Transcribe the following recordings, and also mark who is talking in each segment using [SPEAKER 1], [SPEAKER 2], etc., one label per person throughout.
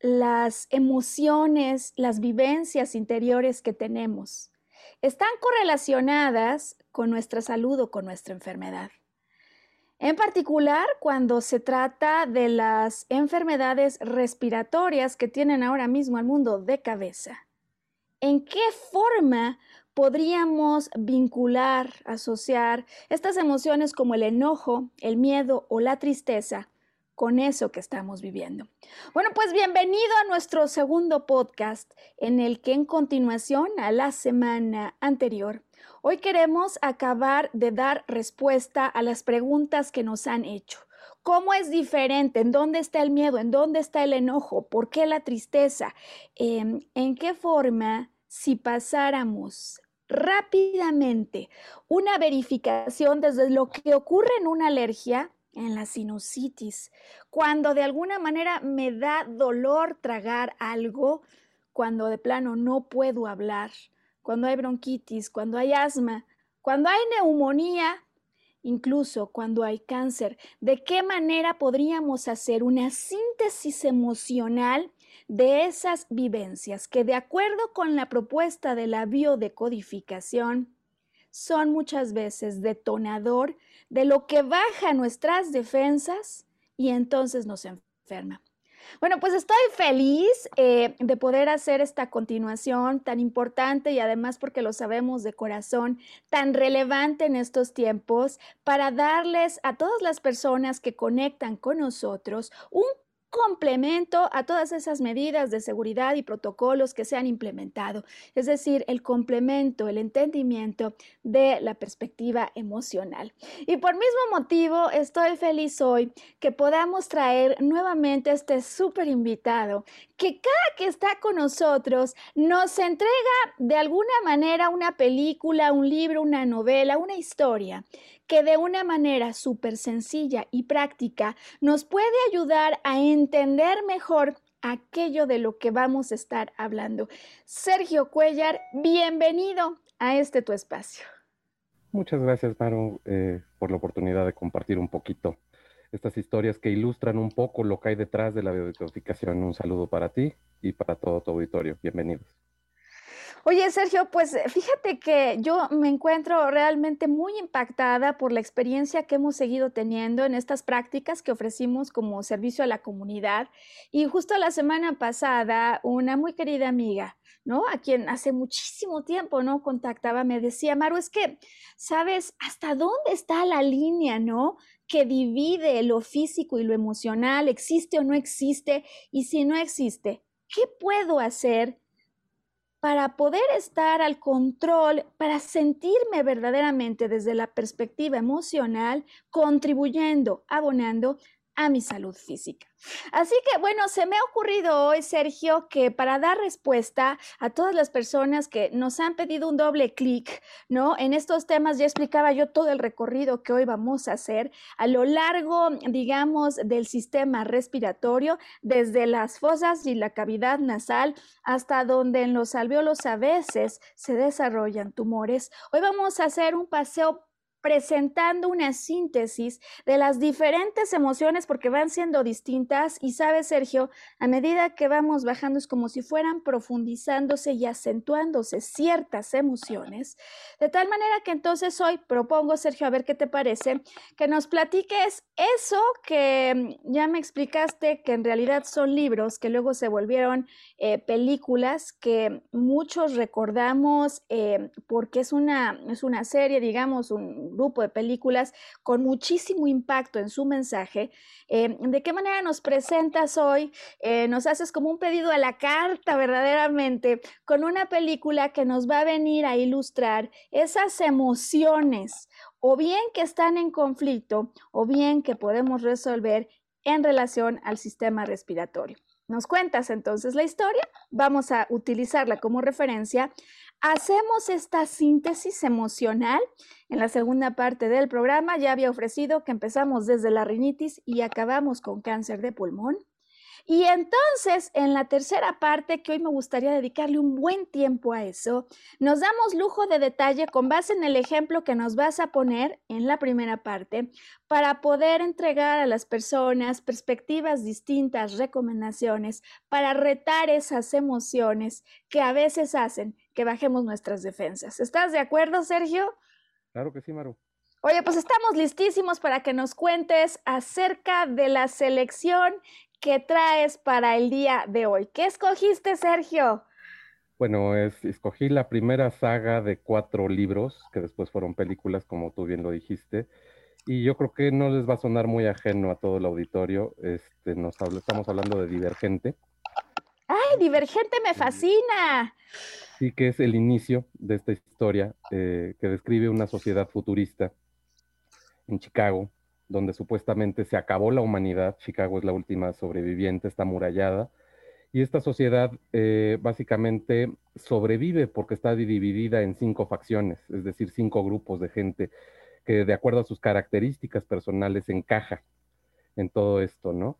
[SPEAKER 1] Las emociones, las vivencias interiores que tenemos están correlacionadas con nuestra salud o con nuestra enfermedad? En particular, cuando se trata de las enfermedades respiratorias que tienen ahora mismo al mundo de cabeza. ¿En qué forma podríamos vincular, asociar estas emociones como el enojo, el miedo o la tristeza con eso que estamos viviendo. Bueno, pues bienvenido a nuestro segundo podcast en el que en continuación a la semana anterior, hoy queremos acabar de dar respuesta a las preguntas que nos han hecho. ¿Cómo es diferente? ¿En dónde está el miedo? ¿En dónde está el enojo? ¿Por qué la tristeza? Em, ¿En qué forma si pasáramos rápidamente una verificación desde lo que ocurre en una alergia en la sinusitis, cuando de alguna manera me da dolor tragar algo, cuando de plano no puedo hablar, cuando hay bronquitis, cuando hay asma, cuando hay neumonía, incluso cuando hay cáncer, ¿de qué manera podríamos hacer una síntesis emocional de esas vivencias que de acuerdo con la propuesta de la biodecodificación son muchas veces detonador de lo que baja nuestras defensas y entonces nos enferma. Bueno, pues estoy feliz eh, de poder hacer esta continuación tan importante y además porque lo sabemos de corazón, tan relevante en estos tiempos, para darles a todas las personas que conectan con nosotros un complemento a todas esas medidas de seguridad y protocolos que se han implementado, es decir, el complemento, el entendimiento de la perspectiva emocional. Y por mismo motivo, estoy feliz hoy que podamos traer nuevamente este súper invitado, que cada que está con nosotros nos entrega de alguna manera una película, un libro, una novela, una historia que de una manera súper sencilla y práctica nos puede ayudar a entender mejor aquello de lo que vamos a estar hablando. Sergio Cuellar, bienvenido a este tu espacio.
[SPEAKER 2] Muchas gracias, Maru, eh, por la oportunidad de compartir un poquito estas historias que ilustran un poco lo que hay detrás de la biodecodificación. Un saludo para ti y para todo tu auditorio. Bienvenidos.
[SPEAKER 1] Oye, Sergio, pues eh, fíjate que yo me encuentro realmente muy impactada por la experiencia que hemos seguido teniendo en estas prácticas que ofrecimos como servicio a la comunidad. Y justo la semana pasada, una muy querida amiga, ¿no? A quien hace muchísimo tiempo, ¿no? Contactaba, me decía, Maru, es que, ¿sabes hasta dónde está la línea, ¿no? que divide lo físico y lo emocional, existe o no existe, y si no existe, ¿qué puedo hacer para poder estar al control, para sentirme verdaderamente desde la perspectiva emocional, contribuyendo, abonando a mi salud física. Así que bueno, se me ha ocurrido hoy, Sergio, que para dar respuesta a todas las personas que nos han pedido un doble clic, ¿no? En estos temas ya explicaba yo todo el recorrido que hoy vamos a hacer a lo largo, digamos, del sistema respiratorio, desde las fosas y la cavidad nasal hasta donde en los alveolos a veces se desarrollan tumores. Hoy vamos a hacer un paseo presentando una síntesis de las diferentes emociones porque van siendo distintas y sabes, Sergio, a medida que vamos bajando es como si fueran profundizándose y acentuándose ciertas emociones, de tal manera que entonces hoy propongo, Sergio, a ver qué te parece, que nos platiques eso que mm, ya me explicaste que en realidad son libros que luego se volvieron eh, películas que muchos recordamos eh, porque es una, es una serie, digamos, un grupo de películas con muchísimo impacto en su mensaje. Eh, ¿De qué manera nos presentas hoy? Eh, nos haces como un pedido a la carta verdaderamente con una película que nos va a venir a ilustrar esas emociones o bien que están en conflicto o bien que podemos resolver en relación al sistema respiratorio. Nos cuentas entonces la historia, vamos a utilizarla como referencia Hacemos esta síntesis emocional. En la segunda parte del programa ya había ofrecido que empezamos desde la rinitis y acabamos con cáncer de pulmón. Y entonces, en la tercera parte, que hoy me gustaría dedicarle un buen tiempo a eso, nos damos lujo de detalle con base en el ejemplo que nos vas a poner en la primera parte para poder entregar a las personas perspectivas distintas, recomendaciones, para retar esas emociones que a veces hacen que bajemos nuestras defensas. ¿Estás de acuerdo, Sergio?
[SPEAKER 2] Claro que sí, Maru.
[SPEAKER 1] Oye, pues estamos listísimos para que nos cuentes acerca de la selección que traes para el día de hoy. ¿Qué escogiste, Sergio?
[SPEAKER 2] Bueno, es, escogí la primera saga de cuatro libros, que después fueron películas, como tú bien lo dijiste, y yo creo que no les va a sonar muy ajeno a todo el auditorio. Este, nos estamos hablando de Divergente.
[SPEAKER 1] ¡Ay, Divergente me fascina!
[SPEAKER 2] Sí, que es el inicio de esta historia eh, que describe una sociedad futurista en Chicago, donde supuestamente se acabó la humanidad. Chicago es la última sobreviviente, está amurallada. Y esta sociedad eh, básicamente sobrevive porque está dividida en cinco facciones, es decir, cinco grupos de gente que de acuerdo a sus características personales encaja en todo esto, ¿no?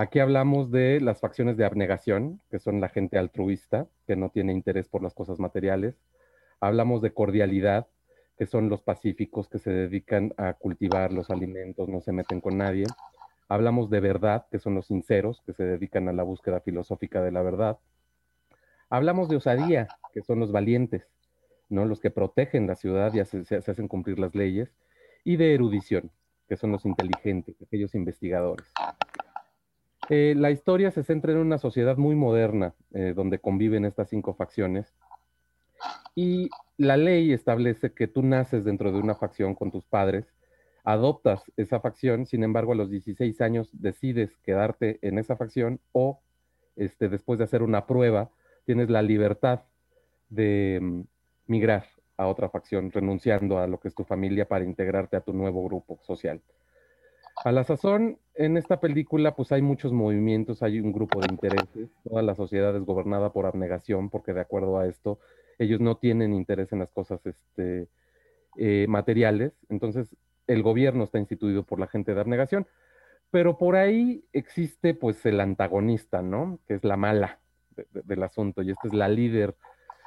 [SPEAKER 2] Aquí hablamos de las facciones de abnegación, que son la gente altruista, que no tiene interés por las cosas materiales. Hablamos de cordialidad, que son los pacíficos que se dedican a cultivar los alimentos, no se meten con nadie. Hablamos de verdad, que son los sinceros, que se dedican a la búsqueda filosófica de la verdad. Hablamos de osadía, que son los valientes, ¿no? los que protegen la ciudad y se, hacen cumplir las leyes. Y de erudición, que son los inteligentes, aquellos investigadores. Eh, la historia se centra en una sociedad muy moderna, eh, donde conviven estas cinco facciones. Y la ley establece que tú naces dentro de una facción con tus padres, adoptas esa facción, sin embargo a los 16 años decides quedarte en esa facción o este, después de hacer una prueba, tienes la libertad de mm, migrar a otra facción, renunciando a lo que es tu familia para integrarte a tu nuevo grupo social. A la sazón, en esta película, pues hay muchos movimientos, hay un grupo de intereses, toda la sociedad es gobernada por abnegación, porque de acuerdo a esto, ellos no tienen interés en las cosas este, eh, materiales, entonces el gobierno está instituido por la gente de abnegación, pero por ahí existe pues el antagonista, ¿no? Que es la mala del asunto, y esta es la líder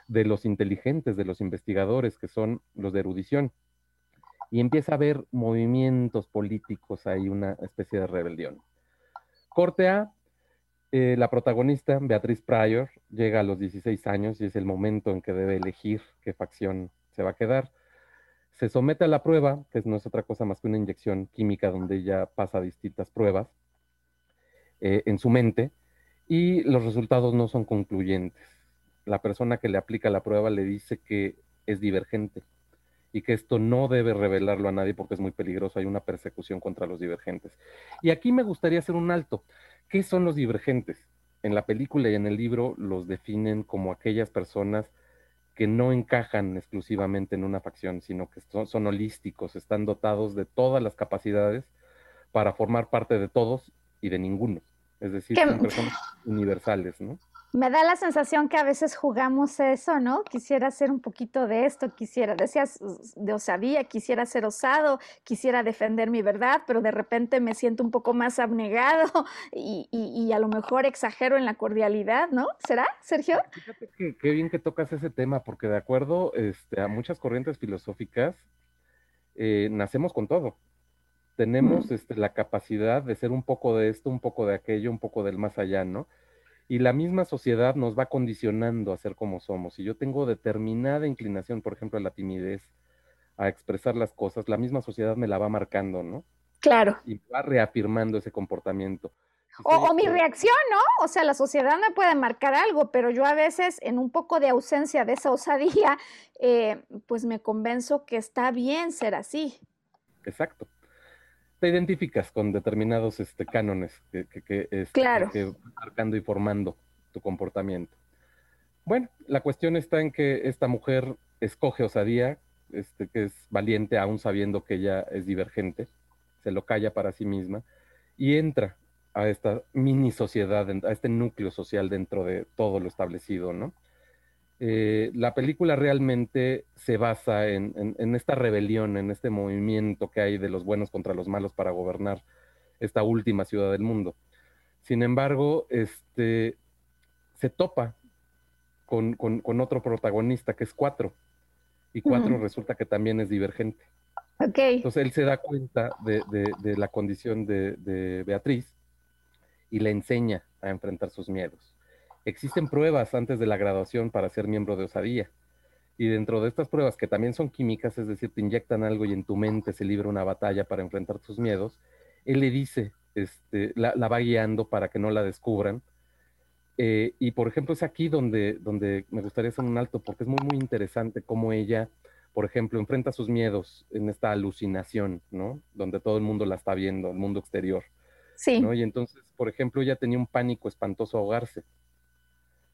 [SPEAKER 2] de los inteligentes, de los investigadores, que son los de erudición. Y empieza a haber movimientos políticos, hay una especie de rebelión. Corte A, eh, la protagonista, Beatriz Pryor, llega a los 16 años y es el momento en que debe elegir qué facción se va a quedar. Se somete a la prueba, que no es otra cosa más que una inyección química donde ella pasa distintas pruebas eh, en su mente y los resultados no son concluyentes. La persona que le aplica la prueba le dice que es divergente y que esto no debe revelarlo a nadie porque es muy peligroso, hay una persecución contra los divergentes. Y aquí me gustaría hacer un alto. ¿Qué son los divergentes? En la película y en el libro los definen como aquellas personas que no encajan exclusivamente en una facción, sino que son, holísticos, están dotados de todas las capacidades para formar parte de todos y de ninguno. Es decir, son personas universales, ¿no?
[SPEAKER 1] Me da la sensación que a veces jugamos eso, ¿no? Quisiera hacer un poquito de esto, quisiera, decías de osadía, quisiera ser osado, quisiera defender mi verdad, pero de repente me siento un poco más abnegado y, y, a lo mejor exagero en la cordialidad, ¿no? ¿Será, Sergio?
[SPEAKER 2] Fíjate que qué bien que tocas ese tema, porque de acuerdo este, a muchas corrientes filosóficas, eh, nacemos con todo. Tenemos este, la capacidad de ser un poco de esto, un poco de aquello, un poco del más allá, ¿no? Y la misma sociedad nos va condicionando a ser como somos. Si yo tengo determinada inclinación, por ejemplo, a la timidez, a expresar las cosas, la misma sociedad me la va marcando, ¿no?
[SPEAKER 1] Claro.
[SPEAKER 2] Y va reafirmando ese comportamiento.
[SPEAKER 1] O, mi reacción, ¿no? O sea, la sociedad me puede marcar algo, pero yo a veces, en un poco de ausencia de esa osadía, eh, pues me convenzo que está bien ser así.
[SPEAKER 2] Exacto. Te identificas con determinados este, cánones que, que, este,
[SPEAKER 1] claro.
[SPEAKER 2] que marcando y formando tu comportamiento. Bueno, la cuestión está en que esta mujer escoge osadía, este, que es valiente aún sabiendo que ella es divergente, se lo calla para sí misma y entra a esta mini sociedad, a este núcleo social dentro de todo lo establecido, ¿no? Eh, la película realmente se basa en, esta rebelión, en este movimiento que hay de los buenos contra los malos para gobernar esta última ciudad del mundo. Sin embargo, este, se topa con, otro protagonista que es Cuatro, y Cuatro resulta que también es divergente.
[SPEAKER 1] Okay.
[SPEAKER 2] Entonces él se da cuenta de, la condición de Beatriz y le enseña a enfrentar sus miedos. Existen pruebas antes de la graduación para ser miembro de osadía. Y dentro de estas pruebas, que también son químicas, es decir, te inyectan algo y en tu mente se libra una batalla para enfrentar tus miedos, él le dice, este, la, va guiando para que no la descubran. Eh, y por ejemplo, es aquí donde, donde me gustaría hacer un alto, porque es muy, muy interesante cómo ella, por ejemplo, enfrenta sus miedos en esta alucinación, ¿no? Donde todo el mundo la está viendo, el mundo exterior.
[SPEAKER 1] Sí.
[SPEAKER 2] Y entonces, por ejemplo, ella tenía un pánico espantoso ahogarse,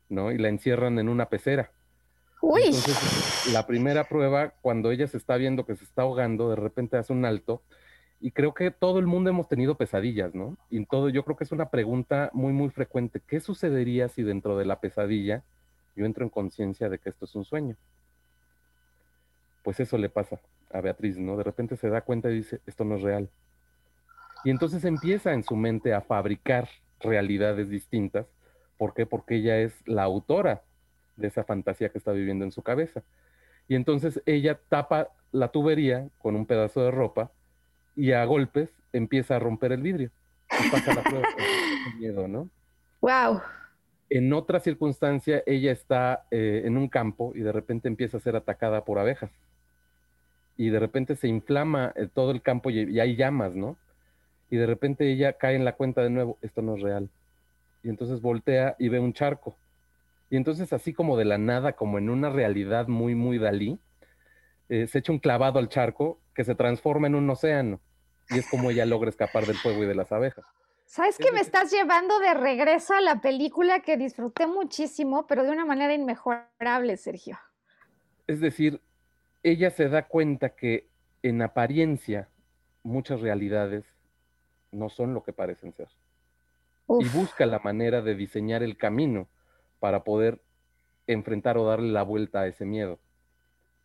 [SPEAKER 2] ¿no? Y la encierran en una pecera.
[SPEAKER 1] Uy.
[SPEAKER 2] Entonces, la primera prueba, cuando ella se está viendo que se está ahogando, de repente hace un alto. Y creo que todo el mundo hemos tenido pesadillas, ¿no? Y todo, yo creo que es una pregunta muy, muy frecuente. ¿Qué sucedería si dentro de la pesadilla yo entro en conciencia de que esto es un sueño? Pues eso le pasa a Beatriz, ¿no? De repente se da cuenta y dice, esto no es real. Y entonces empieza en su mente a fabricar realidades distintas. ¿Por qué? Porque ella es la autora de esa fantasía que está viviendo en su cabeza. Y entonces ella tapa la tubería con un pedazo de ropa y a golpes empieza a romper el vidrio. Y pasa la prueba miedo, ¿no?
[SPEAKER 1] Wow.
[SPEAKER 2] En otra circunstancia, ella está eh, en un campo y de repente empieza a ser atacada por abejas. Y de repente se inflama eh, todo el campo y hay llamas, ¿no? y de repente ella cae en la cuenta de nuevo, esto no es real. Y entonces voltea y ve un charco. Y entonces así como de la nada, como en una realidad muy, muy Dalí, eh, se echa un clavado al charco que se transforma en un océano. Y es como ella logra escapar del fuego y de las abejas.
[SPEAKER 1] ¿Sabes que me estás llevando de regreso a la película que disfruté muchísimo, pero de una manera inmejorable, Sergio?
[SPEAKER 2] Es decir, ella se da cuenta que en apariencia muchas realidades no son lo que parecen ser. Y busca la manera de diseñar el camino para poder enfrentar o darle la vuelta a ese miedo.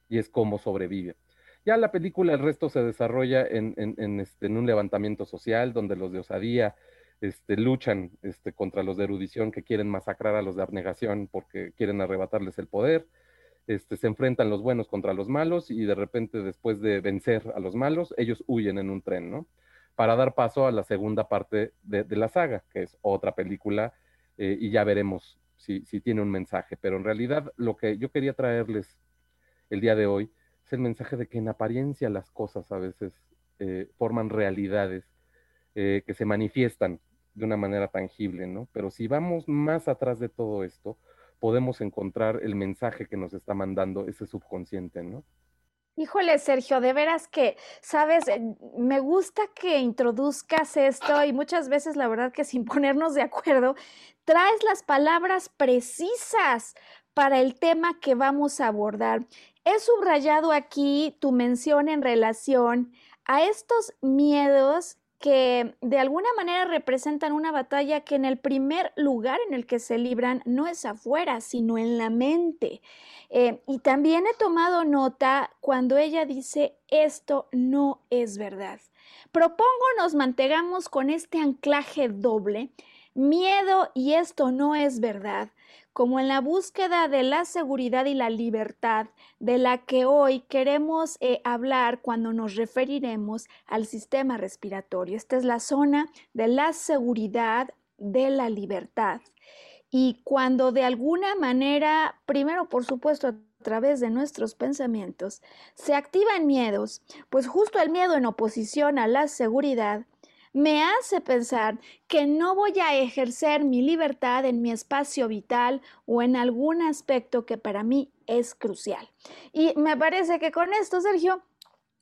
[SPEAKER 2] Y es como sobrevive. Ya la película, el resto se desarrolla en, este, un levantamiento social donde los de osadía este, luchan este, contra los de erudición que quieren masacrar a los de abnegación porque quieren arrebatarles el poder. Este, se enfrentan los buenos contra los malos y de repente después de vencer a los malos, ellos huyen en un tren, ¿no? Para dar paso a la segunda parte de, la saga, que es otra película, eh, y ya veremos si, tiene un mensaje. Pero en realidad lo que yo quería traerles el día de hoy es el mensaje de que en apariencia las cosas a veces eh, forman realidades eh, que se manifiestan de una manera tangible, ¿no? Pero si vamos más atrás de todo esto, podemos encontrar el mensaje que nos está mandando ese subconsciente, ¿no?
[SPEAKER 1] Híjole, Sergio, de veras que, sabes, eh, me gusta que introduzcas esto y muchas veces la verdad que sin ponernos de acuerdo, traes las palabras precisas para el tema que vamos a abordar. He subrayado aquí tu mención en relación a estos miedos que de alguna manera representan una batalla que en el primer lugar en el que se libran no es afuera, sino en la mente. Eh, y también he tomado nota cuando ella dice, esto no es verdad. Propongo nos mantengamos con este anclaje doble miedo y esto no es verdad, como en la búsqueda de la seguridad y la libertad de la que hoy queremos eh, hablar cuando nos referiremos al sistema respiratorio. Esta es la zona de la seguridad, de la libertad. Y cuando de alguna manera, primero por supuesto a través de nuestros pensamientos, se activan miedos, pues justo el miedo en oposición a la seguridad me hace pensar que no voy a ejercer mi libertad en mi espacio vital o en algún aspecto que para mí es crucial. Y me parece que con esto, Sergio,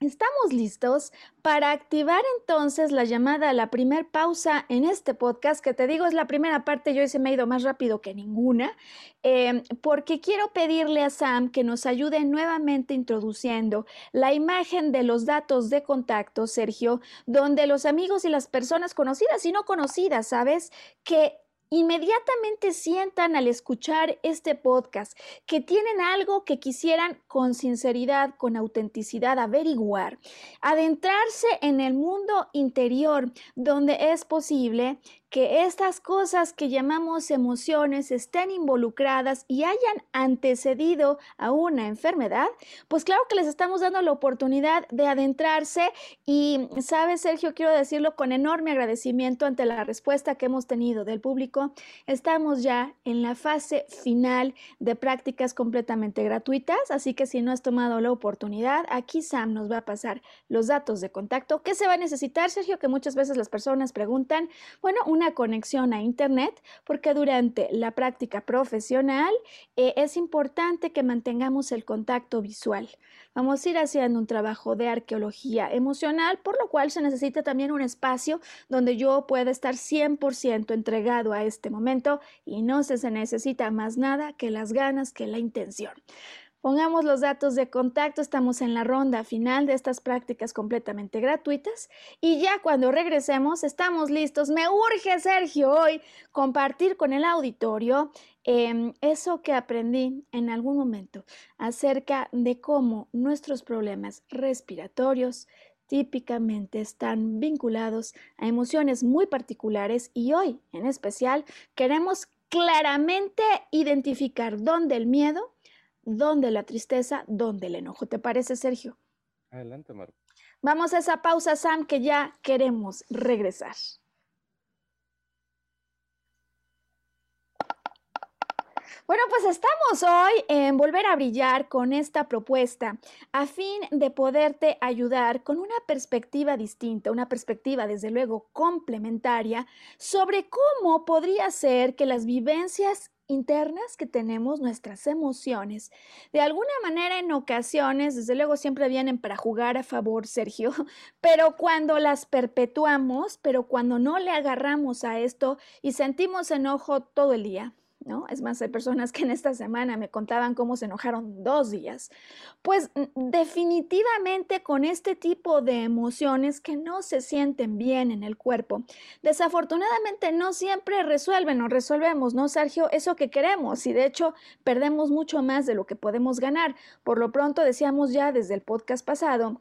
[SPEAKER 1] Estamos listos para activar entonces la llamada a la primer pausa en este podcast, que te digo es la primera parte, yo se me ha ido más rápido que ninguna, em, porque quiero pedirle a Sam que nos ayude nuevamente introduciendo la imagen de los datos de contacto, Sergio, donde los amigos y las personas conocidas y no conocidas, ¿sabes? Que inmediatamente sientan al escuchar este podcast que tienen algo que quisieran con sinceridad, con autenticidad averiguar, adentrarse en el mundo interior donde es posible que estas cosas que llamamos emociones estén involucradas y hayan antecedido a una enfermedad, pues claro que les estamos dando la oportunidad de adentrarse y, sabes, Sergio, quiero decirlo con enorme agradecimiento ante la respuesta que hemos tenido del público. Estamos ya en la fase final de prácticas completamente gratuitas, así que si no has tomado la oportunidad, aquí Sam nos va a pasar los datos de contacto. ¿Qué se va a necesitar, Sergio? Que muchas veces las personas preguntan, bueno, una conexión a Internet, porque durante la práctica profesional eh, es importante que mantengamos el contacto visual. Vamos a ir haciendo un trabajo de arqueología emocional, por lo cual se necesita también un espacio donde yo pueda estar 100% entregado a este momento y no se, necesita más nada que las ganas, que la intención. Pongamos los datos de contacto, estamos en la ronda final de estas prácticas completamente gratuitas y ya cuando regresemos estamos listos. Me urge, Sergio, hoy compartir con el auditorio em, eso que aprendí en algún momento acerca de cómo nuestros problemas respiratorios típicamente están vinculados a emociones muy particulares y hoy en especial queremos claramente identificar dónde el miedo dónde la tristeza, dónde el enojo. ¿Te parece, Sergio?
[SPEAKER 2] Adelante, Marco.
[SPEAKER 1] Vamos a esa pausa, Sam, que ya queremos regresar. Bueno, pues estamos hoy en Volver a Brillar con esta propuesta a fin de poderte ayudar con una perspectiva distinta, una perspectiva desde luego complementaria sobre cómo podría ser que las vivencias internas que tenemos, nuestras emociones, de alguna manera en ocasiones, desde luego siempre vienen para jugar a favor, Sergio, pero cuando las perpetuamos, pero cuando no le agarramos a esto y sentimos enojo todo el día, ¿no? Es más, hay personas que en esta semana me contaban cómo se enojaron dos días. Pues definitivamente con este tipo de emociones que no se sienten bien en el cuerpo, desafortunadamente no siempre resuelven o resolvemos, ¿no, Sergio? Eso que queremos y de hecho perdemos mucho más de lo que podemos ganar. Por lo pronto decíamos ya desde el podcast pasado,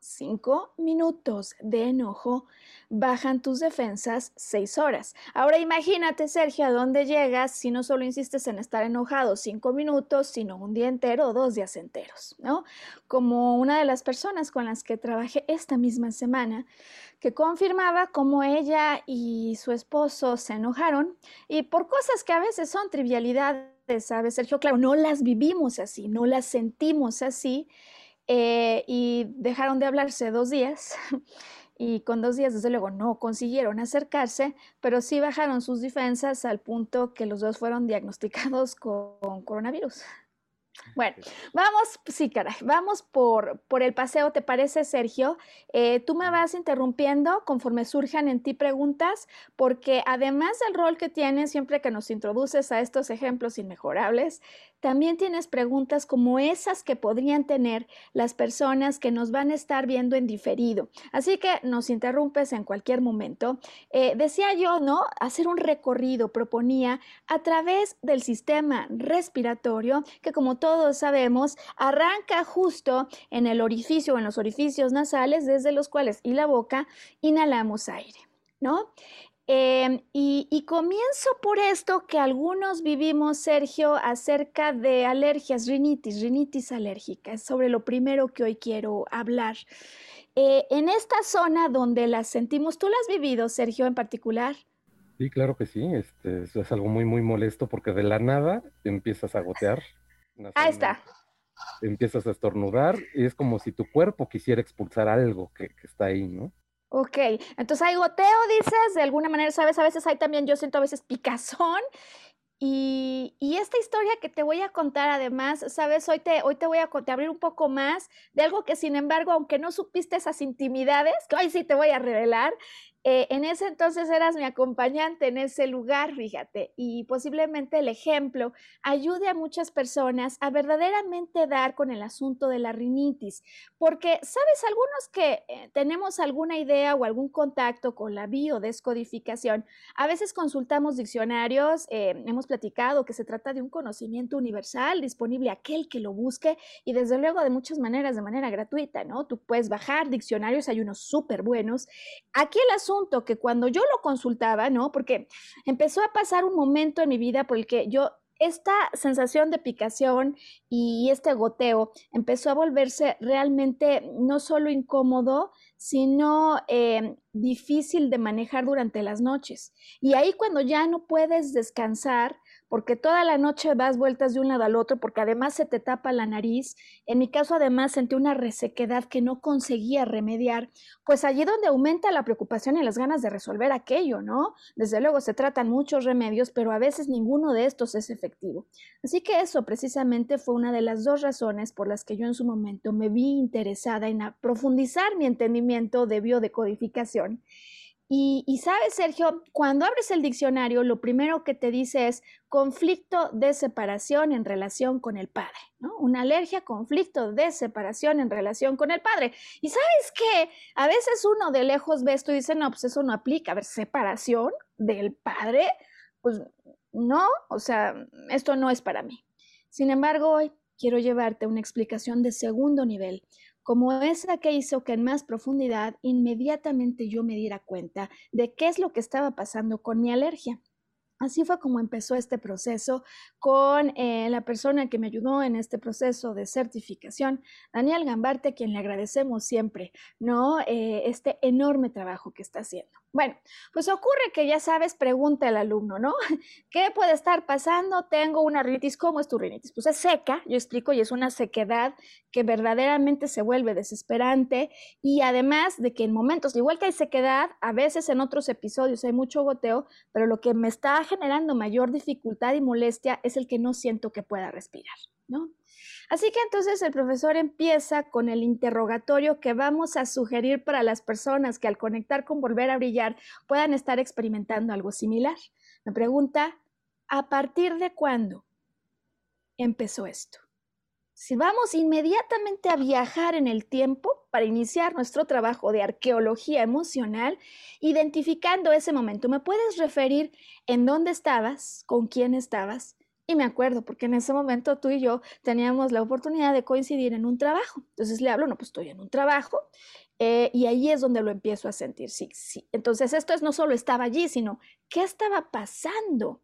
[SPEAKER 1] cinco minutos de enojo bajan tus defensas seis horas. Ahora imagínate, Sergio, a dónde llegas si no solo insistes en estar enojado cinco minutos, sino un día entero o dos días enteros, ¿no? Como una de las personas con las que trabajé esta misma semana, que confirmaba cómo ella y su esposo se enojaron y por cosas que a veces son trivialidades, ¿sabes, Sergio? Claro, no las vivimos así, no las sentimos así. Eh, y dejaron de hablarse dos días y con dos días, desde luego, no consiguieron acercarse, pero sí bajaron sus defensas al punto que los dos fueron diagnosticados con coronavirus. Bueno, vamos, sí, caray, vamos por, por el paseo, ¿te parece, Sergio? Eh, tú me vas interrumpiendo conforme surjan en ti preguntas, porque además del rol que tienes siempre que nos introduces a estos ejemplos inmejorables, también tienes preguntas como esas que podrían tener las personas que nos van a estar viendo en diferido. Así que nos interrumpes en cualquier momento. Eh, decía yo, ¿no? Hacer un recorrido, proponía, a través del sistema respiratorio, que como todos sabemos, arranca justo en el orificio o en los orificios nasales desde los cuales y la boca inhalamos aire, ¿no? Em, y, comienzo por esto que algunos vivimos, Sergio, acerca de alergias, rinitis, rinitis alérgica. Es sobre lo primero que hoy quiero hablar. Eh, en esta zona donde las sentimos, ¿tú las has vivido, Sergio, en particular?
[SPEAKER 2] Sí, claro que sí. Este, es algo muy, muy molesto porque de la nada empiezas a gotear.
[SPEAKER 1] Ahí está.
[SPEAKER 2] Empiezas a estornudar y es como si tu cuerpo quisiera expulsar algo que, que está ahí, ¿no?
[SPEAKER 1] Ok, entonces hay goteo, dices, de alguna manera, sabes, a veces hay también, yo siento a veces picazón. Y, y, esta historia que te voy a contar, además, sabes, hoy te, hoy te voy a abrir un poco más de algo que, sin embargo, aunque no supiste esas intimidades, que hoy sí te voy a revelar, eh, en ese entonces eras mi acompañante en ese lugar, fíjate, y posiblemente el ejemplo ayude a muchas personas a verdaderamente dar con el asunto de la rinitis, porque, sabes, algunos que eh, tenemos alguna idea o algún contacto con la biodescodificación, a veces consultamos diccionarios, eh, hemos platicado que se trata de un conocimiento universal disponible a aquel que lo busque y desde luego de muchas maneras, de manera gratuita, ¿no? Tú puedes bajar diccionarios, hay unos súper buenos. Aquí el asunto que cuando yo lo consultaba, ¿no? Porque empezó a pasar un momento en mi vida por el que yo esta sensación de picación y este goteo empezó a volverse realmente no solo incómodo, sino eh, difícil de manejar durante las noches. Y ahí cuando ya no puedes descansar, porque toda la noche vas vueltas de un lado al otro, porque además se te tapa la nariz. En mi caso, además, sentí una resequedad que no conseguía remediar, pues allí donde aumenta la preocupación y las ganas de resolver aquello, ¿no? Desde luego se tratan muchos remedios, pero a veces ninguno de estos es efectivo. Así que eso precisamente fue una de las dos razones por las que yo en su momento me vi interesada en profundizar mi entendimiento de biodecodificación y, sabes, Sergio, cuando abres el diccionario, lo primero que te dice es conflicto de separación en relación con el padre, ¿no? Una alergia, conflicto de separación en relación con el padre. Y sabes que a veces uno de lejos ve esto y dice, no, pues eso no aplica. A ver, separación del padre, pues no, o sea, esto no es para mí. Sin embargo, hoy quiero llevarte una explicación de segundo nivel como esa que hizo que en más profundidad inmediatamente yo me diera cuenta de qué es lo que estaba pasando con mi alergia. Así fue como empezó este proceso con eh, la persona que me ayudó en este proceso de certificación, Daniel Gambarte, quien le agradecemos siempre, ¿no? Eh, este enorme trabajo que está haciendo. Bueno, pues ocurre que ya sabes, pregunta el alumno, ¿no? ¿Qué puede estar pasando? Tengo una rinitis. ¿Cómo es tu rinitis? Pues es seca, yo explico, y es una sequedad que verdaderamente se vuelve desesperante. Y además de que en momentos, igual que hay sequedad, a veces en otros episodios hay mucho goteo, pero lo que me está generando mayor dificultad y molestia es el que no siento que pueda respirar, ¿no? Así que entonces el profesor empieza con el interrogatorio que vamos a sugerir para las personas que al conectar con Volver a Brillar puedan estar experimentando algo similar. Me pregunta, ¿a partir de cuándo empezó esto? Si vamos inmediatamente a viajar en el tiempo para iniciar nuestro trabajo de arqueología emocional, identificando ese momento, ¿me puedes referir en dónde estabas, con quién estabas, y me acuerdo, porque en ese momento tú y yo teníamos la oportunidad de coincidir en un trabajo. Entonces le hablo, no, pues estoy en un trabajo. Eh, y ahí es donde lo empiezo a sentir, sí, sí. Entonces esto es no solo estaba allí, sino qué estaba pasando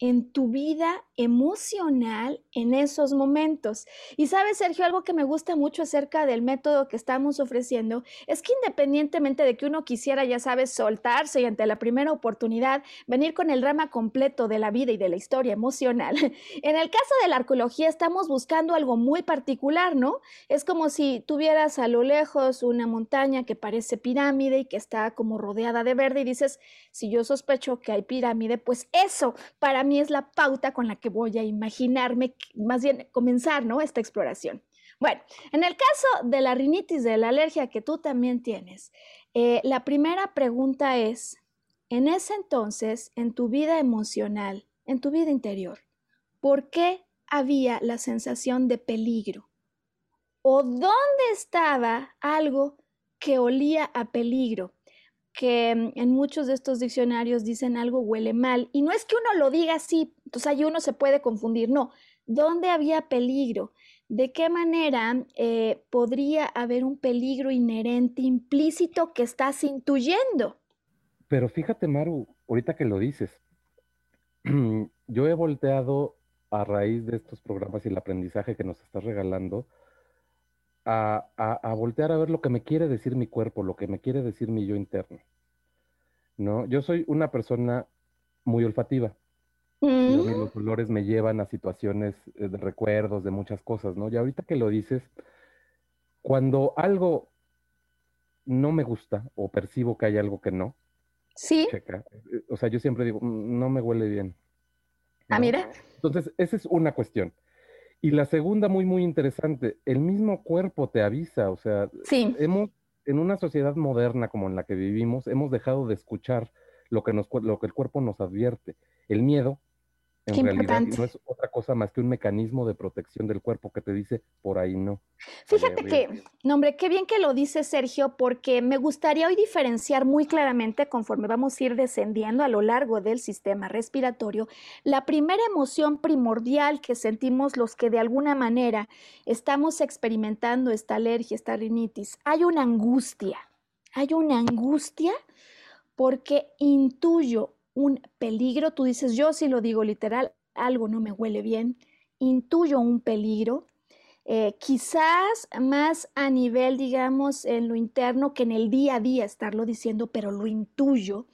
[SPEAKER 1] en tu vida emocional en esos momentos. Y sabes, Sergio, algo que me gusta mucho acerca del método que estamos ofreciendo es que independientemente de que uno quisiera, ya sabes, soltarse y ante la primera oportunidad venir con el rama completo de la vida y de la historia emocional, en el caso de la arqueología estamos buscando algo muy particular, ¿no? Es como si tuvieras a lo lejos una montaña que parece pirámide y que está como rodeada de verde y dices, si yo sospecho que hay pirámide, pues eso para mí es la pauta con la que voy a imaginarme, más bien comenzar, ¿no? Esta exploración. Bueno, en el caso de la rinitis, de la alergia que tú también tienes, eh, la primera pregunta es, en ese entonces, en tu vida emocional, en tu vida interior, ¿por qué había la sensación de peligro? ¿O dónde estaba algo que olía a peligro? Que mm, en muchos de estos diccionarios dicen algo huele mal. Y no es que uno lo diga así, entonces ahí uno se puede confundir. No, ¿dónde había peligro? ¿De qué manera eh, podría haber un peligro inherente, implícito que estás intuyendo?
[SPEAKER 2] Pero fíjate, Maru, ahorita que lo dices, yo he volteado a raíz de estos programas y el aprendizaje que nos estás regalando, a, a, voltear a ver lo que me quiere decir mi cuerpo, lo que me quiere decir mi yo interno. ¿No? Yo soy una persona muy olfativa. Mm. los olores me llevan a situaciones eh, de recuerdos, de muchas cosas, ¿no? Y ahorita que lo dices, cuando algo no me gusta o percibo que hay algo que no,
[SPEAKER 1] sí.
[SPEAKER 2] Checa, eh, o sea, yo siempre digo, mm, no me huele bien.
[SPEAKER 1] Ah, mira.
[SPEAKER 2] Entonces, esa es una cuestión. Y la segunda, muy, muy interesante, el mismo cuerpo te avisa, o sea, hemos, en una sociedad moderna como en la que vivimos, hemos dejado de escuchar lo que, nos, lo que el cuerpo nos advierte. El miedo en realidad no es otra cosa más que un mecanismo de protección del cuerpo que te dice por ahí no.
[SPEAKER 1] Fíjate que, no hombre, qué bien que lo dice Sergio, porque me gustaría hoy diferenciar muy claramente conforme vamos a ir descendiendo a lo largo del sistema respiratorio, la primera emoción primordial que sentimos los que de alguna manera estamos experimentando esta alergia, esta rinitis. Hay una angustia, hay una angustia porque intuyo un peligro, tú dices, yo sí lo digo literal, algo no me huele bien, intuyo un peligro, eh, quizás más a nivel, digamos, en lo interno que en el día a día estarlo diciendo, pero lo intuyo.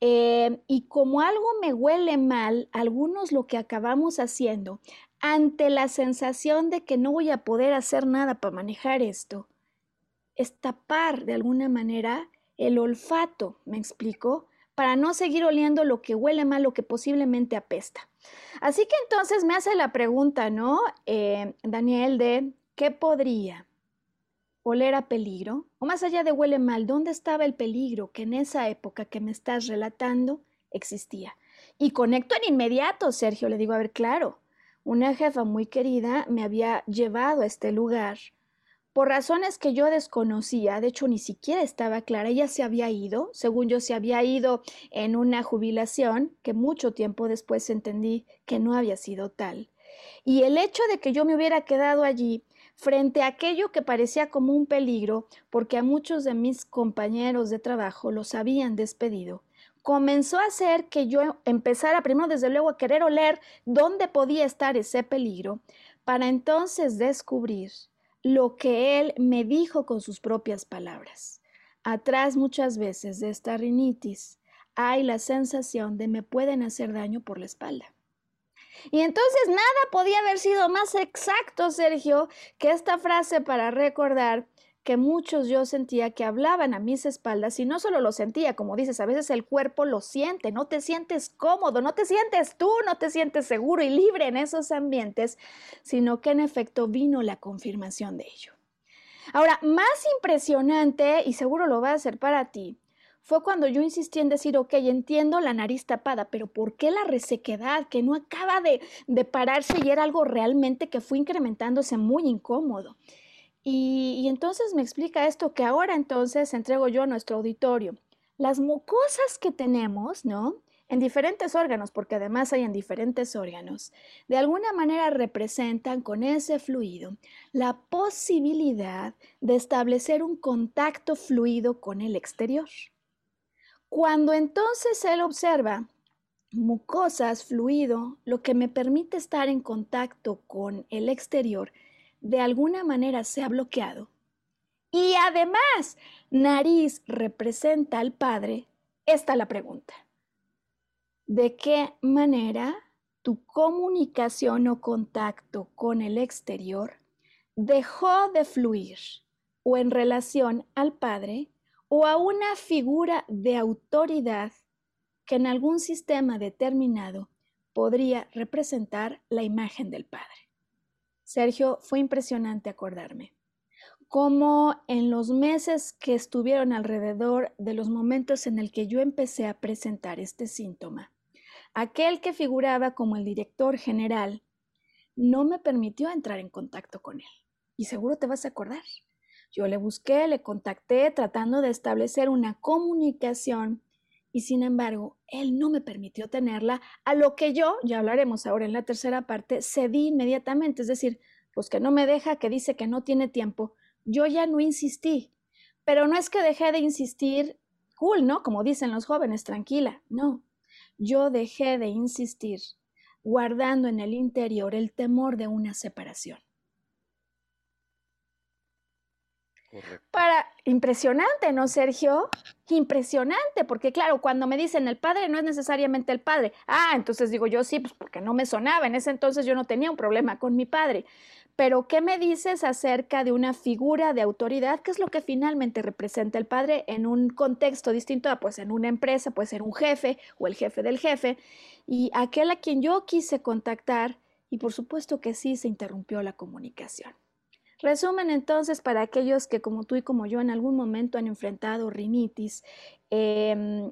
[SPEAKER 1] Eh, y como algo me huele mal, algunos lo que acabamos haciendo, ante la sensación de que no voy a poder hacer nada para manejar esto, es tapar de alguna manera el olfato, ¿me explico? Para no seguir oliendo lo que huele mal, lo que posiblemente apesta. Así que entonces me hace la pregunta, ¿no, eh, Daniel, de qué podría oler a peligro? O más allá de huele mal, ¿dónde estaba el peligro que en esa época que me estás relatando existía? Y conecto en inmediato, Sergio, le digo, a ver, claro, una jefa muy querida me había llevado a este lugar por razones que yo desconocía, de hecho ni siquiera estaba clara, ella se había ido, según yo se había ido en una jubilación, que mucho tiempo después entendí que no había sido tal. Y el hecho de que yo me hubiera quedado allí frente a aquello que parecía como un peligro, porque a muchos de mis compañeros de trabajo los habían despedido, comenzó a hacer que yo empezara primero desde luego a querer oler dónde podía estar ese peligro, para entonces descubrir lo que él me dijo con sus propias palabras. Atrás muchas veces de esta rinitis hay la sensación de me pueden hacer daño por la espalda. Y entonces nada podía haber sido más exacto, Sergio, que esta frase para recordar que muchos yo sentía que hablaban a mis espaldas y no solo lo sentía, como dices, a veces el cuerpo lo siente, no te sientes cómodo, no te sientes tú, no te sientes seguro y libre en esos ambientes, sino que en efecto vino la confirmación de ello. Ahora, más impresionante, y seguro lo va a hacer para ti, fue cuando yo insistí en decir, ok, entiendo la nariz tapada, pero ¿por qué la resequedad que no acaba de, de pararse y era algo realmente que fue incrementándose muy incómodo? Y, entonces me explica esto que ahora entonces entrego yo a nuestro auditorio. Las mucosas que tenemos, ¿no? En diferentes órganos, porque además hay en diferentes órganos, de alguna manera representan con ese fluido la posibilidad de establecer un contacto fluido con el exterior. Cuando entonces él observa mucosas, fluido, lo que me permite estar en contacto con el exterior, de alguna manera se ha bloqueado. Y además, nariz representa al Padre, está la pregunta. ¿De qué manera tu comunicación o contacto con el exterior dejó de fluir o en relación al Padre o a una figura de autoridad que en algún sistema determinado podría representar la imagen del Padre? Sergio, fue impresionante acordarme cómo en los meses que estuvieron alrededor de los momentos en el que yo empecé a presentar este síntoma, aquel que figuraba como el director general no me permitió entrar en contacto con él. Y seguro te vas a acordar. Yo le busqué, le contacté tratando de establecer una comunicación y sin embargo, él no me permitió tenerla, a lo que yo, ya hablaremos ahora en la tercera parte, cedí inmediatamente, es decir, pues que no me deja, que dice que no tiene tiempo, yo ya no insistí, pero no es que dejé de insistir cool, ¿no? Como dicen los jóvenes, tranquila. No, yo dejé de insistir, guardando en el interior el temor de una separación. Para impresionante, ¿no, Sergio? Impresionante, porque claro, cuando me dicen el padre no es necesariamente el padre. Ah, entonces digo yo sí, pues porque no me sonaba. En ese entonces yo no tenía un problema con mi padre. Pero ¿qué me dices acerca de una figura de autoridad? ¿Qué es lo que finalmente representa el padre en un contexto distinto a pues en una empresa, puede ser un jefe o el jefe del jefe y aquel a quien yo quise contactar y por supuesto que sí se interrumpió la comunicación. Resumen entonces para aquellos que como tú y como yo en algún momento han enfrentado rinitis, em,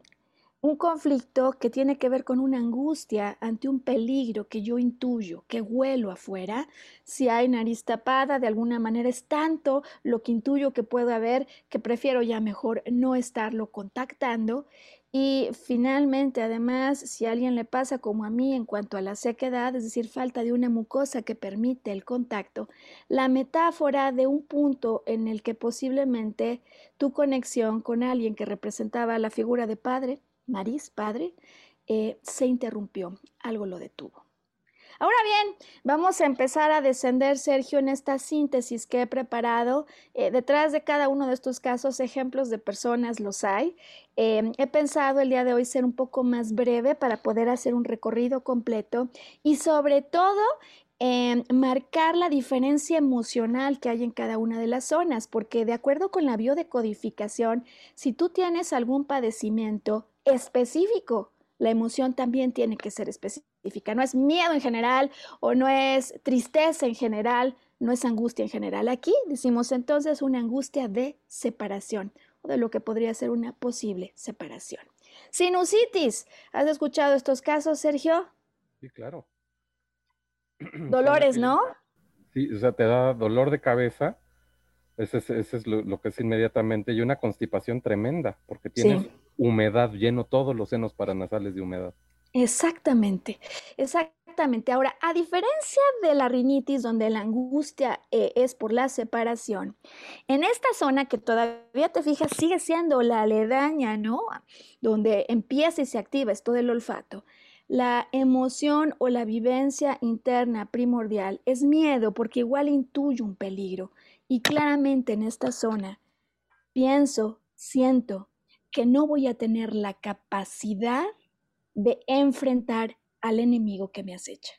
[SPEAKER 1] un conflicto que tiene que ver con una angustia ante un peligro que yo intuyo, que huelo afuera. Si hay nariz tapada, de alguna manera es tanto lo que intuyo que puede haber que prefiero ya mejor no estarlo contactando. Y finalmente, además, si a alguien le pasa como a mí en cuanto a la sequedad, es decir, falta de una mucosa que permite el contacto, la metáfora de un punto en el que posiblemente tu conexión con alguien que representaba la figura de padre, nariz, padre, eh, se interrumpió, algo lo detuvo. Ahora bien, vamos a empezar a descender, Sergio, en esta síntesis que he preparado. Eh, detrás de cada uno de estos casos, ejemplos de personas los hay. Em, he pensado el día de hoy ser un poco más breve para poder hacer un recorrido completo y sobre todo em, marcar la diferencia emocional que hay en cada una de las zonas, porque de acuerdo con la biodecodificación, si tú tienes algún padecimiento específico, la emoción también tiene que ser específica. No es miedo en general o no es tristeza en general, no es angustia en general. Aquí decimos entonces una angustia de separación o de lo que podría ser una posible separación. Sinusitis. ¿Has escuchado estos casos, Sergio?
[SPEAKER 2] Sí, claro.
[SPEAKER 1] Dolores, ¿no?
[SPEAKER 2] Sí, o sea, te da dolor de cabeza. Ese es, lo, que es inmediatamente. Y una constipación tremenda, porque tienes humedad, lleno todos los senos paranasales de humedad.
[SPEAKER 1] Exactamente, exactamente. Ahora, a diferencia de la rinitis, donde la angustia eh, es por la separación, en esta zona que todavía te fijas sigue siendo la aledaña, ¿no? Donde empieza y se activa esto del olfato. La emoción o la vivencia interna primordial es miedo porque igual intuyo un peligro. Y claramente en esta zona pienso, siento, que no voy a tener la capacidad de enfrentar al enemigo que me acecha.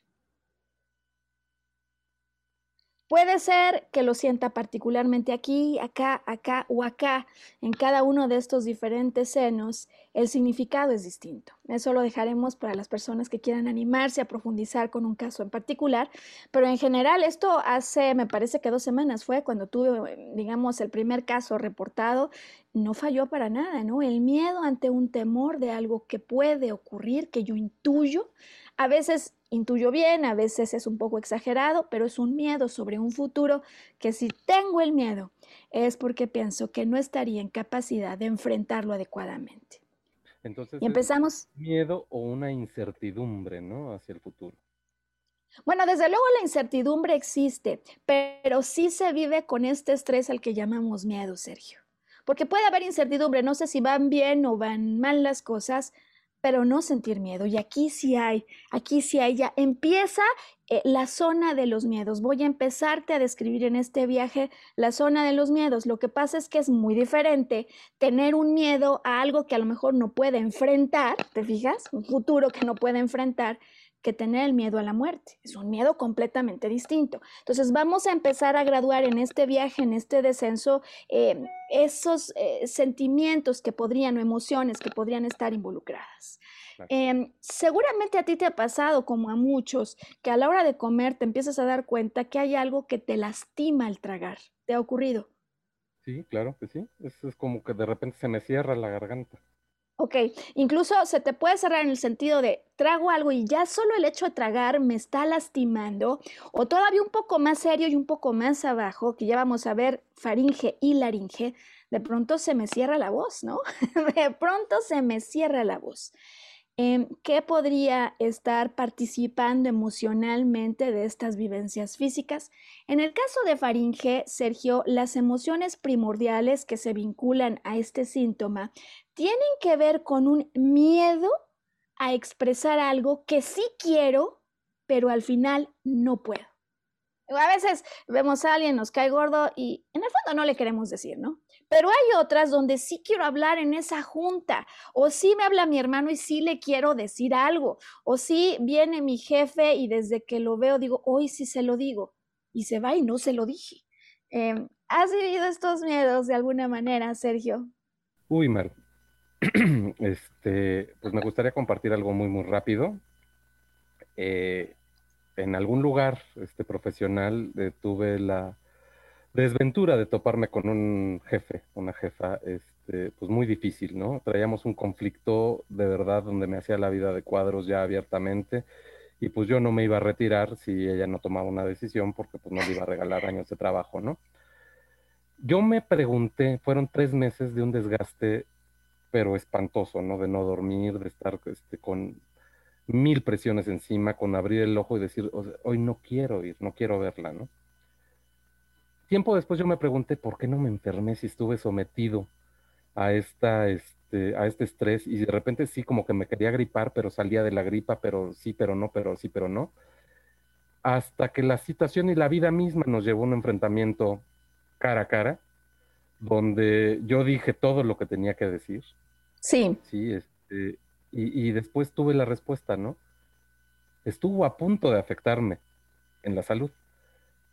[SPEAKER 1] Puede ser que lo sienta particularmente aquí, acá, acá o acá. En cada uno de estos diferentes senos, el significado es distinto. Eso lo dejaremos para las personas que quieran animarse a profundizar con un caso en particular. Pero en general, esto hace, me parece que dos semanas fue cuando tuve, digamos, el primer caso reportado. No falló para nada, ¿no? El miedo ante un temor de algo que puede ocurrir, que yo intuyo, a veces intuyo bien, a veces es un poco exagerado, pero es un miedo sobre un futuro que si tengo el miedo es porque pienso que no estaría en capacidad de enfrentarlo adecuadamente.
[SPEAKER 2] Entonces, y empezamos. miedo o una incertidumbre, ¿no? Hacia el futuro.
[SPEAKER 1] Bueno, desde luego la incertidumbre existe, pero sí se vive con este estrés al que llamamos miedo, Sergio. Porque puede haber incertidumbre, no sé si van bien o van mal las cosas, pero no sentir miedo. Y aquí sí hay, aquí sí hay, ya empieza eh, la zona de los miedos. Voy a empezarte a describir en este viaje la zona de los miedos. Lo que pasa es que es muy diferente tener un miedo a algo que a lo mejor no puede enfrentar, ¿te fijas? Un futuro que no puede enfrentar que tener el miedo a la muerte. Es un miedo completamente distinto. Entonces vamos a empezar a graduar en este viaje, en este descenso, eh, esos eh, sentimientos que podrían o emociones que podrían estar involucradas. Em, seguramente a ti te ha pasado, como a muchos, que a la hora de comer te empiezas a dar cuenta que hay algo que te lastima al tragar. ¿Te ha ocurrido?
[SPEAKER 2] Sí, claro que sí. es como que de repente se me cierra la garganta.
[SPEAKER 1] Ok, incluso se te puede cerrar en el sentido de trago algo y ya solo el hecho de tragar me está lastimando, o todavía un poco más serio y un poco más abajo, que ya vamos a ver faringe y laringe, de pronto se me cierra la voz, ¿no? de pronto se me cierra la voz. Em, ¿Qué podría estar participando emocionalmente de estas vivencias físicas? En el caso de faringe, Sergio, las emociones primordiales que se vinculan a este síntoma tienen que ver con un miedo a expresar algo que sí quiero, pero al final no puedo. A veces vemos a alguien, nos cae gordo y en el fondo no le queremos decir, ¿no? Pero hay otras donde sí quiero hablar en esa junta, o sí me habla mi hermano y sí le quiero decir algo, o sí viene mi jefe y desde que lo veo digo, hoy sí se lo digo, y se va y no se lo dije. Em, ¿Has vivido estos miedos de alguna manera, Sergio?
[SPEAKER 2] Uy, Mar. este, pues me gustaría compartir algo muy, muy rápido. Eh, en algún lugar este, profesional eh, tuve la desventura de toparme con un jefe, una jefa, este, pues muy difícil, ¿no? Traíamos un conflicto de verdad donde me hacía la vida de cuadros ya abiertamente y pues yo no me iba a retirar si ella no tomaba una decisión porque pues no le iba a regalar años de trabajo, ¿no? Yo me pregunté, fueron tres meses de un desgaste pero espantoso, ¿no? De no dormir, de estar este, con mil presiones encima, con abrir el ojo y decir, hoy no quiero ir, no quiero verla, ¿no? Tiempo después yo me pregunté por qué no me enfermé si estuve sometido a, esta, este, a este estrés y de repente sí como que me quería gripar, pero salía de la gripa, pero sí, pero no, pero sí, pero no. Hasta que la situación y la vida misma nos llevó a un enfrentamiento cara a cara, donde yo dije todo lo que tenía que decir.
[SPEAKER 1] Sí.
[SPEAKER 2] Sí, este, y, después tuve la respuesta, ¿no? Estuvo a punto de afectarme en la salud,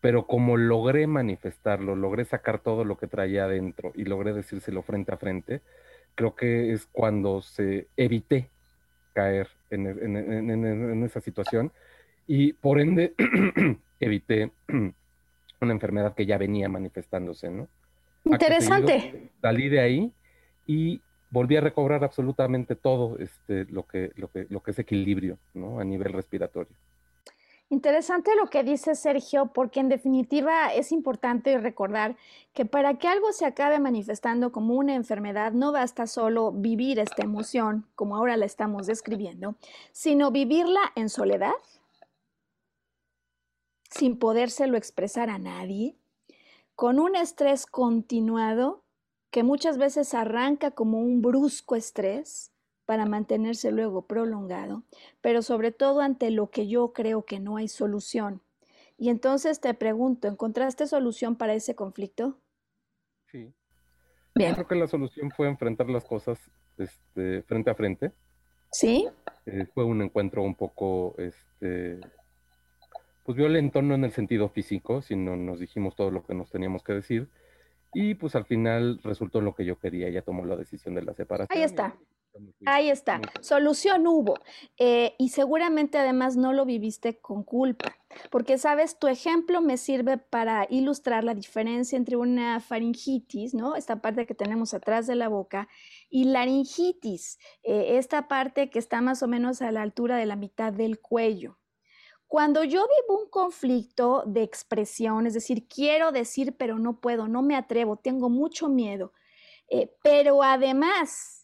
[SPEAKER 2] pero como logré manifestarlo, logré sacar todo lo que traía adentro y logré decírselo frente a frente, creo que es cuando se evité caer en, en esa situación y por ende evité una enfermedad que ya venía manifestándose, ¿no?
[SPEAKER 1] Interesante.
[SPEAKER 2] salí de ahí y volví a recobrar absolutamente todo este, lo, que, lo, que, lo que es equilibrio ¿no? a nivel respiratorio.
[SPEAKER 1] Interesante lo que dice Sergio, porque en definitiva es importante recordar que para que algo se acabe manifestando como una enfermedad, no basta solo vivir esta emoción, como ahora la estamos describiendo, sino vivirla en soledad, sin podérselo expresar a nadie, con un estrés continuado que muchas veces arranca como un brusco estrés para mantenerse luego prolongado, pero sobre todo ante lo que yo creo que no hay solución. Y entonces te pregunto, ¿encontraste solución para ese conflicto?
[SPEAKER 2] Sí. Bien. Creo que la solución fue enfrentar las cosas este, frente a frente.
[SPEAKER 1] Sí.
[SPEAKER 2] Eh, fue un encuentro un poco este, pues violento, no en el sentido físico, sino nos dijimos todo lo que nos teníamos que decir. Y pues al final resultó lo que yo quería, ella tomó la decisión de la separación.
[SPEAKER 1] Ahí está. Ahí está. Solución hubo. Eh, y seguramente además no lo viviste con culpa, porque sabes, tu ejemplo me sirve para ilustrar la diferencia entre una faringitis, ¿no? Esta parte que tenemos atrás de la boca, y laringitis, eh, esta parte que está más o menos a la altura de la mitad del cuello. Cuando yo vivo un conflicto de expresión, es decir, quiero decir pero no puedo, no me atrevo, tengo mucho miedo, eh, pero además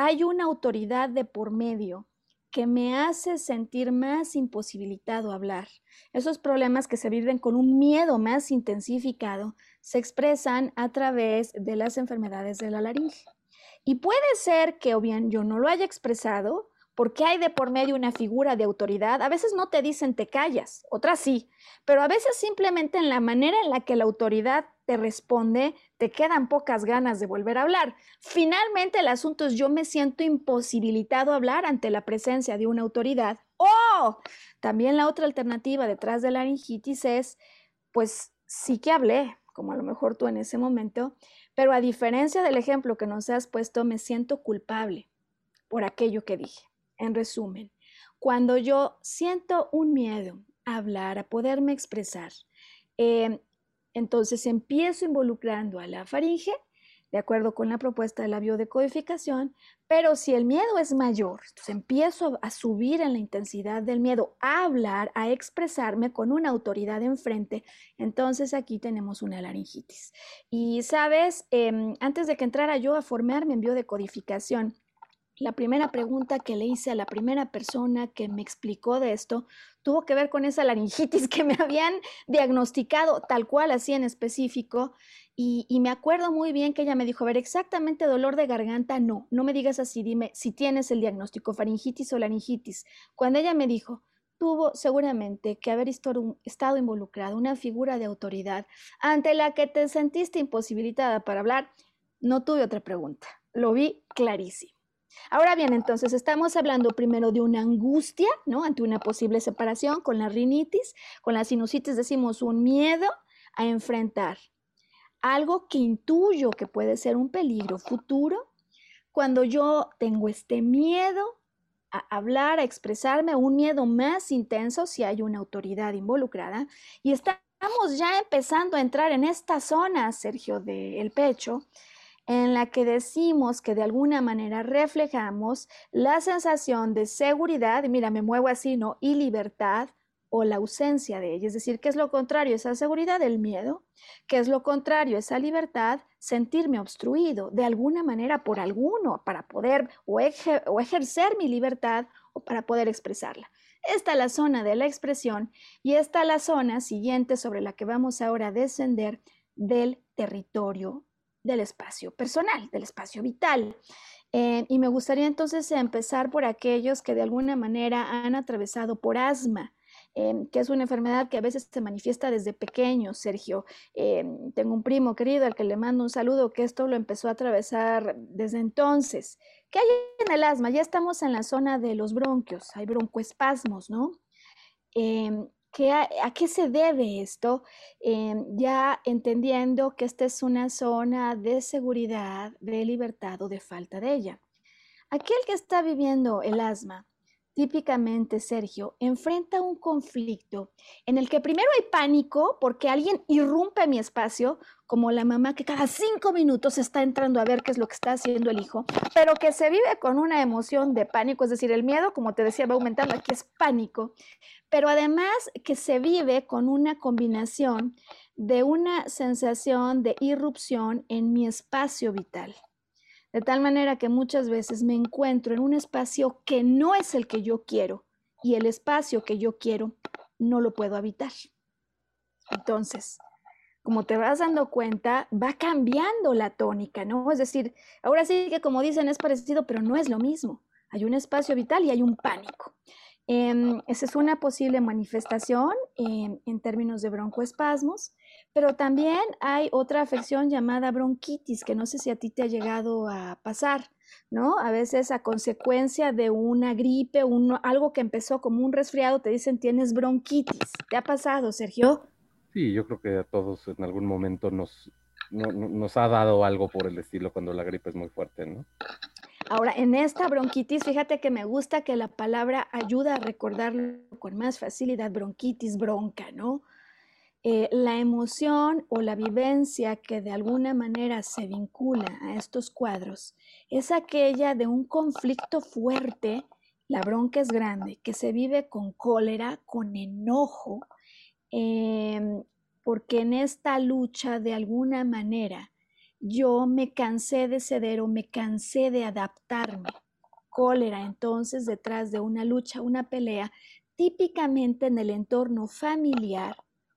[SPEAKER 1] hay una autoridad de por medio que me hace sentir más imposibilitado hablar. Esos problemas que se viven con un miedo más intensificado se expresan a través de las enfermedades de la laringe. Y puede ser que o bien yo no lo haya expresado porque hay de por medio una figura de autoridad. A veces no te dicen te callas, otras sí, pero a veces simplemente en la manera en la que la autoridad te responde, te quedan pocas ganas de volver a hablar. Finalmente el asunto es yo me siento imposibilitado a hablar ante la presencia de una autoridad. ¡Oh! También la otra alternativa detrás de la laringitis es, pues sí que hablé, como a lo mejor tú en ese momento, pero a diferencia del ejemplo que nos has puesto, me siento culpable por aquello que dije. En resumen, cuando yo siento un miedo a hablar, a poderme expresar, em, entonces empiezo involucrando a la faringe, de acuerdo con la propuesta de la biodecodificación, pero si el miedo es mayor, entonces empiezo a subir en la intensidad del miedo, a hablar, a expresarme con una autoridad enfrente, entonces aquí tenemos una laringitis. Y sabes, em, antes de que entrara yo a formarme en biodecodificación, la primera pregunta que le hice a la primera persona que me explicó de esto tuvo que ver con esa laringitis que me habían diagnosticado tal cual así en específico. Y, me acuerdo muy bien que ella me dijo, a ver, exactamente dolor de garganta, no, no me digas así, dime si tienes el diagnóstico, faringitis o laringitis. Cuando ella me dijo, tuvo seguramente que haber estado involucrado una figura de autoridad ante la que te sentiste imposibilitada para hablar, no tuve otra pregunta, lo vi clarísimo. Ahora bien, entonces estamos hablando primero de una angustia, ¿no? Ante una posible separación con la rinitis, con la sinusitis decimos un miedo a enfrentar algo que intuyo que puede ser un peligro futuro. Cuando yo tengo este miedo a hablar, a expresarme, un miedo más intenso si hay una autoridad involucrada y estamos ya empezando a entrar en esta zona, Sergio, del pecho, en la que decimos que de alguna manera reflejamos la sensación de seguridad, mira, me muevo así, ¿no? Y libertad o la ausencia de ella. Es decir, ¿qué es lo contrario? Esa seguridad, el miedo. ¿Qué es lo contrario? Esa libertad, sentirme obstruido de alguna manera por alguno para poder o, o ejercer mi libertad o para poder expresarla. Esta es la zona de la expresión y esta es la zona siguiente sobre la que vamos ahora a descender del territorio del espacio personal, del espacio vital. Eh, y me gustaría entonces empezar por aquellos que de alguna manera han atravesado por asma, eh, que es una enfermedad que a veces se manifiesta desde pequeño, Sergio. Eh, tengo un primo querido al que le mando un saludo que esto lo empezó a atravesar desde entonces. ¿Qué hay en el asma? Ya estamos en la zona de los bronquios, hay broncoespasmos, ¿no? A, qué se debe esto? Em, ya entendiendo que esta es una zona de seguridad, de libertad o de falta de ella. Aquel que está viviendo el asma típicamente, Sergio, enfrenta un conflicto en el que primero hay pánico porque alguien irrumpe mi espacio, como la mamá que cada cinco minutos está entrando a ver qué es lo que está haciendo el hijo, pero que se vive con una emoción de pánico, es decir, el miedo, como te decía, va aumentando, aquí es pánico, pero además que se vive con una combinación de una sensación de irrupción en mi espacio vital. De tal manera que muchas veces me encuentro en un espacio que no es el que yo quiero y el espacio que yo quiero no lo puedo habitar. Entonces, como te vas dando cuenta, va cambiando la tónica, ¿no? Es decir, ahora sí que como dicen es parecido, pero no es lo mismo. Hay un espacio vital y hay un pánico. Em, esa es una posible manifestación en términos de broncoespasmos, pero también hay otra afección llamada bronquitis, que no sé si a ti te ha llegado a pasar, ¿no? A veces a consecuencia de una gripe, algo que empezó como un resfriado, te dicen tienes bronquitis. ¿Te ha pasado, Sergio?
[SPEAKER 2] Sí, yo creo que a todos en algún momento nos, nos ha dado algo por el estilo cuando la gripe es muy fuerte, ¿no?
[SPEAKER 1] Ahora, en esta bronquitis, fíjate que me gusta que la palabra ayuda a recordarlo con más facilidad, bronquitis, bronca, ¿no? Eh, la emoción o la vivencia que de alguna manera se vincula a estos cuadros es aquella de un conflicto fuerte, la bronca es grande, que se vive con cólera, con enojo, em, porque en esta lucha de alguna manera yo me cansé de ceder o me cansé de adaptarme. Cólera entonces detrás de una lucha, una pelea, típicamente en el entorno familiar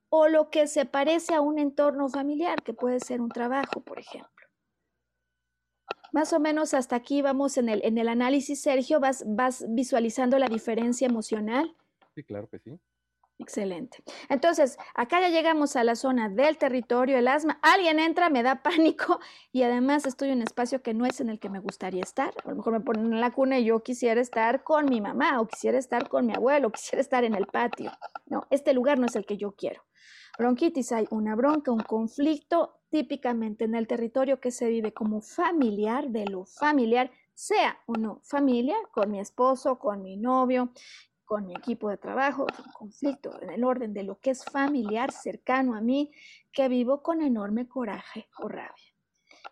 [SPEAKER 1] o lo que se parece a un entorno familiar, que puede ser un trabajo, por ejemplo. Más o menos hasta aquí vamos en el, en el análisis, Sergio, vas, vas visualizando la diferencia emocional.
[SPEAKER 2] Sí, claro que sí.
[SPEAKER 1] Excelente. Entonces, acá ya llegamos a la zona del territorio, el asma. Alguien entra, me da pánico y además estoy en un espacio que no es en el que me gustaría estar. A lo mejor me ponen en la cuna y yo quisiera estar con mi mamá o quisiera estar con mi abuelo, o quisiera estar en el patio. No, este lugar no es el que yo quiero. Bronquitis hay una bronca, un conflicto típicamente en el territorio que se vive como familiar, de lo familiar, sea o no familia, con mi esposo, con mi novio, con mi equipo de trabajo, un conflicto en el orden de lo que es familiar, cercano a mí, que vivo con enorme coraje o rabia.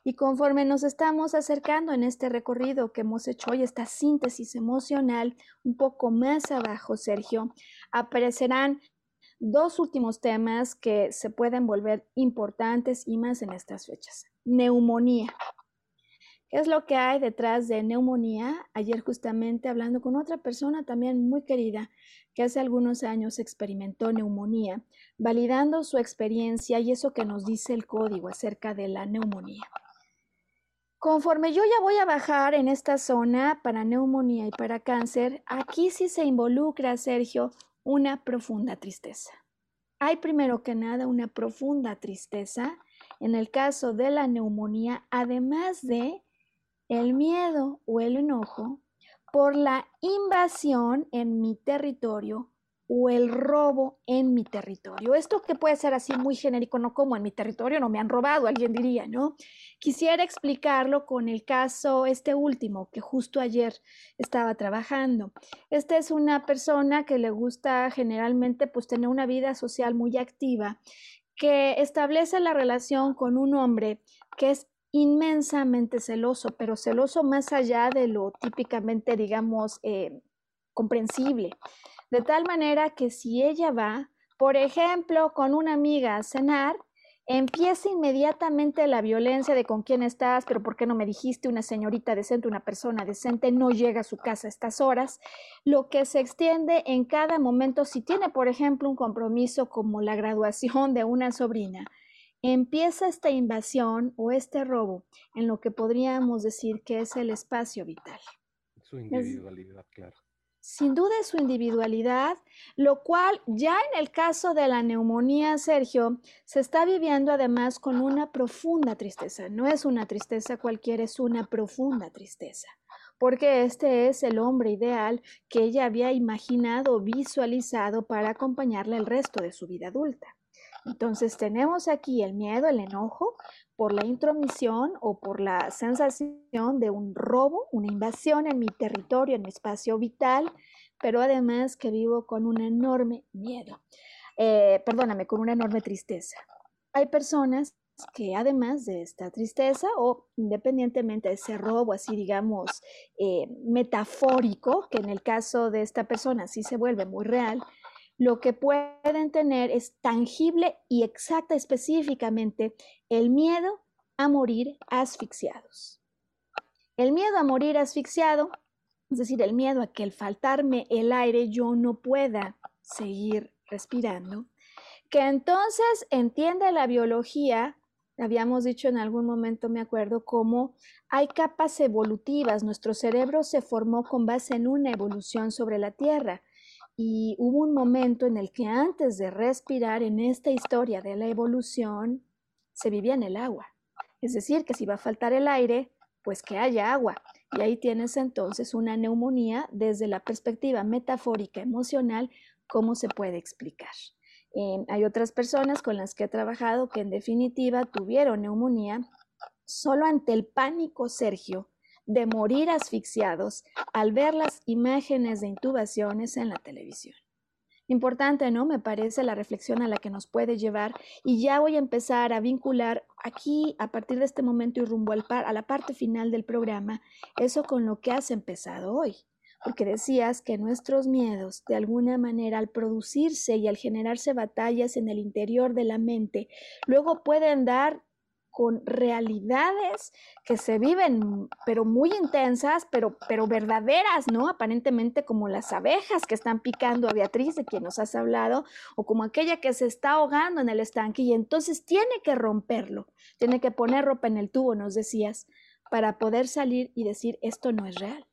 [SPEAKER 1] Y conforme nos estamos acercando en este recorrido que hemos hecho hoy, esta síntesis emocional, un poco más abajo, Sergio, aparecerán dos últimos temas que se pueden volver importantes y más en estas fechas. Neumonía. ¿Qué es lo que hay detrás de neumonía? Ayer justamente hablando con otra persona también muy querida que hace algunos años experimentó neumonía, validando su experiencia y eso que nos dice el código acerca de la neumonía. Conforme yo ya voy a bajar en esta zona para neumonía y para cáncer, aquí sí se involucra, Sergio, una profunda tristeza. Hay primero que nada una profunda tristeza en el caso de la neumonía, además de el miedo o el enojo por la invasión en mi territorio o el robo en mi territorio. Esto que puede ser así muy genérico, no como en mi territorio no me han robado, alguien diría, ¿no? Quisiera explicarlo con el caso, este último, que justo ayer estaba trabajando. Esta es una persona que le gusta generalmente pues tener una vida social muy activa, que establece la relación con un hombre que es inmensamente celoso, pero celoso más allá de lo típicamente, digamos, eh, comprensible. De tal manera que si ella va, por ejemplo, con una amiga a cenar, empieza inmediatamente la violencia de con quién estás, pero por qué no me dijiste una señorita decente, una persona decente, no llega a su casa a estas horas, lo que se extiende en cada momento, si tiene, por ejemplo, un compromiso como la graduación de una sobrina, empieza esta invasión o este robo en lo que podríamos decir que es el espacio vital.
[SPEAKER 2] Su individualidad, claro.
[SPEAKER 1] Sin duda es su individualidad, lo cual ya en el caso de la neumonía, Sergio, se está viviendo además con una profunda tristeza. No es una tristeza cualquiera, es una profunda tristeza porque este es el hombre ideal que ella había imaginado, visualizado para acompañarle el resto de su vida adulta. Entonces tenemos aquí el miedo, el enojo por la intromisión o por la sensación de un robo, una invasión en mi territorio, en mi espacio vital, pero además que vivo con un enorme miedo, eh, perdóname, con una enorme tristeza. Hay personas que además de esta tristeza o independientemente de ese robo así digamos eh, metafórico, que en el caso de esta persona sí se vuelve muy real, lo que pueden tener es tangible y exacta específicamente el miedo a morir asfixiados. El miedo a morir asfixiado, es decir, el miedo a que al faltarme el aire yo no pueda seguir respirando, que entonces entiende la biología, habíamos dicho en algún momento, me acuerdo, cómo hay capas evolutivas, nuestro cerebro se formó con base en una evolución sobre la Tierra y hubo un momento en el que antes de respirar en esta historia de la evolución, se vivía en el agua. Es decir, que si va a faltar el aire, pues que haya agua. Y ahí tienes entonces una neumonía desde la perspectiva metafórica emocional, cómo se puede explicar. Eh, hay otras personas con las que he trabajado que en definitiva tuvieron neumonía solo ante el pánico, Sergio, de morir asfixiados al ver las imágenes de intubaciones en la televisión. Importante, ¿no? Me parece la reflexión a la que nos puede llevar y ya voy a empezar a vincular aquí, a partir de este momento y rumbo al par, a la parte final del programa, eso con lo que has empezado hoy. Porque decías que nuestros miedos, de alguna manera, al producirse y al generarse batallas en el interior de la mente, luego pueden dar con realidades que se viven, pero muy intensas, pero, pero verdaderas, ¿no? Aparentemente como las abejas que están picando a Beatriz, de quien nos has hablado, o como aquella que se está ahogando en el estanque y entonces tiene que romperlo, tiene que poner ropa en el tubo, nos decías, para poder salir y decir, esto no es real.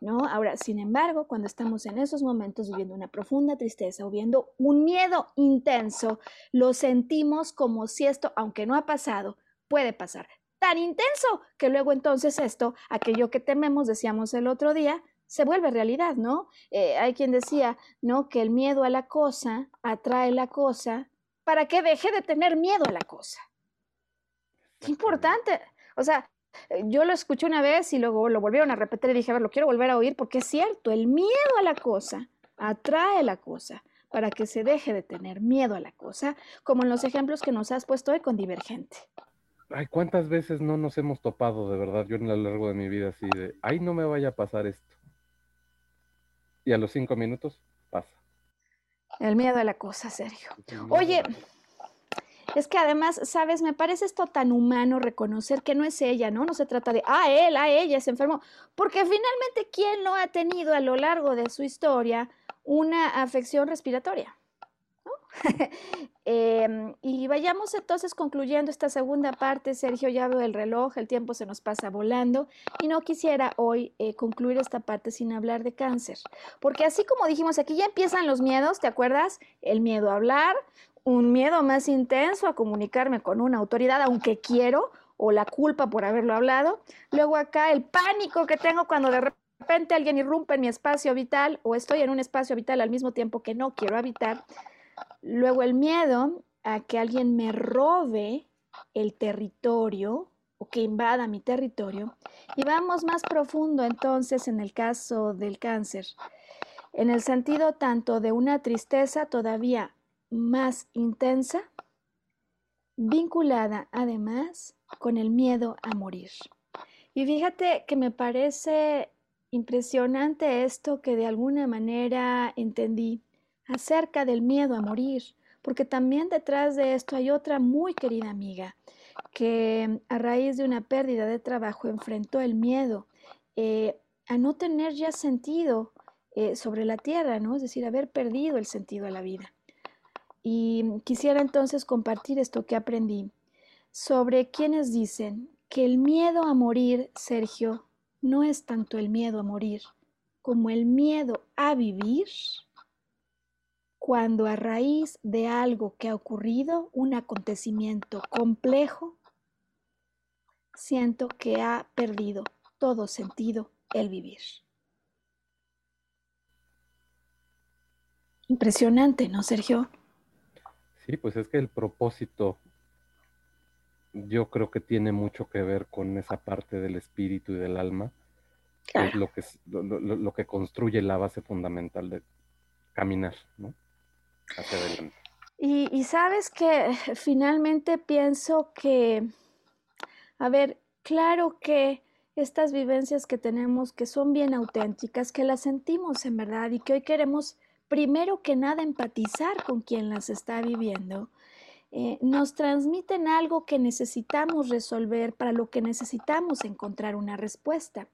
[SPEAKER 1] ¿No? Ahora, sin embargo, cuando estamos en esos momentos viviendo una profunda tristeza o viendo un miedo intenso, lo sentimos como si esto, aunque no ha pasado, puede pasar. Tan intenso que luego entonces esto, aquello que tememos, decíamos el otro día, se vuelve realidad, ¿no? Eh, hay quien decía, ¿no? Que el miedo a la cosa atrae la cosa para que deje de tener miedo a la cosa. Qué importante. O sea, eh, yo lo escuché una vez y luego lo volvieron a repetir y dije, a ver, lo quiero volver a oír porque es cierto, el miedo a la cosa atrae la cosa para que se deje de tener miedo a la cosa, como en los ejemplos que nos has puesto hoy con Divergente.
[SPEAKER 2] Ay, ¿cuántas veces no nos hemos topado de verdad? Yo en lo largo de mi vida así de, ay, no me vaya a pasar esto. Y a los cinco minutos pasa.
[SPEAKER 1] El miedo a la cosa, Sergio. Oye, Es que además, sabes, me parece esto tan humano reconocer que no es ella, ¿no? No se trata de, ah, él, ah, ella se enfermó, porque finalmente, ¿quién no ha tenido a lo largo de su historia una afección respiratoria? Em, y vayamos entonces concluyendo esta segunda parte. Sergio, ya veo el reloj, el tiempo se nos pasa volando y no quisiera hoy eh, concluir esta parte sin hablar de cáncer. Porque así como dijimos, aquí ya empiezan los miedos, ¿te acuerdas? El miedo a hablar, un miedo más intenso a comunicarme con una autoridad, aunque quiero, o la culpa por haberlo hablado. Luego acá el pánico que tengo cuando de repente alguien irrumpe en mi espacio vital o estoy en un espacio vital al mismo tiempo que no quiero habitar. Luego el miedo a que alguien me robe el territorio o que invada mi territorio. Y vamos más profundo entonces en el caso del cáncer, en el sentido tanto de una tristeza todavía más intensa, vinculada además con el miedo a morir. Y fíjate que me parece impresionante esto que de alguna manera entendí acerca del miedo a morir, porque también detrás de esto hay otra muy querida amiga que a raíz de una pérdida de trabajo enfrentó el miedo eh, a no tener ya sentido eh, sobre la tierra, ¿no? Es decir, haber perdido el sentido de la vida. Y quisiera entonces compartir esto que aprendí sobre quienes dicen que el miedo a morir, Sergio, no es tanto el miedo a morir como el miedo a vivir cuando a raíz de algo que ha ocurrido, un acontecimiento complejo, siento que ha perdido todo sentido el vivir. Impresionante, ¿no, Sergio?
[SPEAKER 2] Sí, pues es que el propósito yo creo que tiene mucho que ver con esa parte del espíritu y del alma, que es lo que, lo, que construye la base fundamental de caminar, ¿no?
[SPEAKER 1] Y sabes que finalmente pienso que, a ver, claro que estas vivencias que tenemos, que son bien auténticas, que las sentimos en verdad y que hoy queremos primero que nada empatizar con quien las está viviendo, eh, nos transmiten algo que necesitamos resolver, para lo que necesitamos encontrar una respuesta.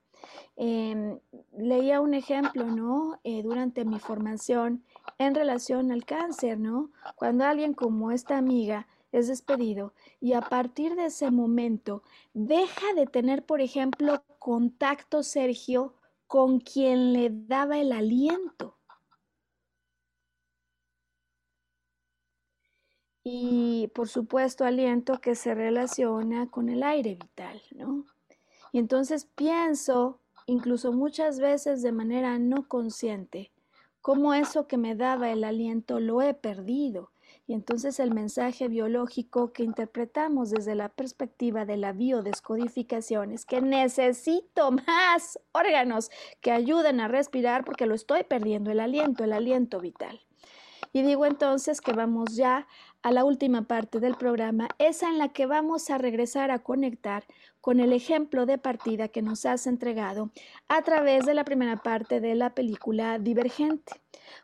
[SPEAKER 1] Em, leía un ejemplo, ¿no? Eh, durante mi formación en relación al cáncer, ¿no? Cuando alguien como esta amiga es despedido y a partir de ese momento deja de tener, por ejemplo, contacto, Sergio, con quien le daba el aliento. y por supuesto aliento que se relaciona con el aire vital, ¿no? Y entonces pienso, incluso muchas veces de manera no consciente, cómo eso que me daba el aliento lo he perdido. Y entonces el mensaje biológico que interpretamos desde la perspectiva de la biodescodificación es que necesito más órganos que ayuden a respirar porque lo estoy perdiendo, el aliento, el aliento vital. Y digo entonces que vamos ya a la última parte del programa, esa en la que vamos a regresar a conectar con el ejemplo de partida que nos has entregado a través de la primera parte de la película Divergente.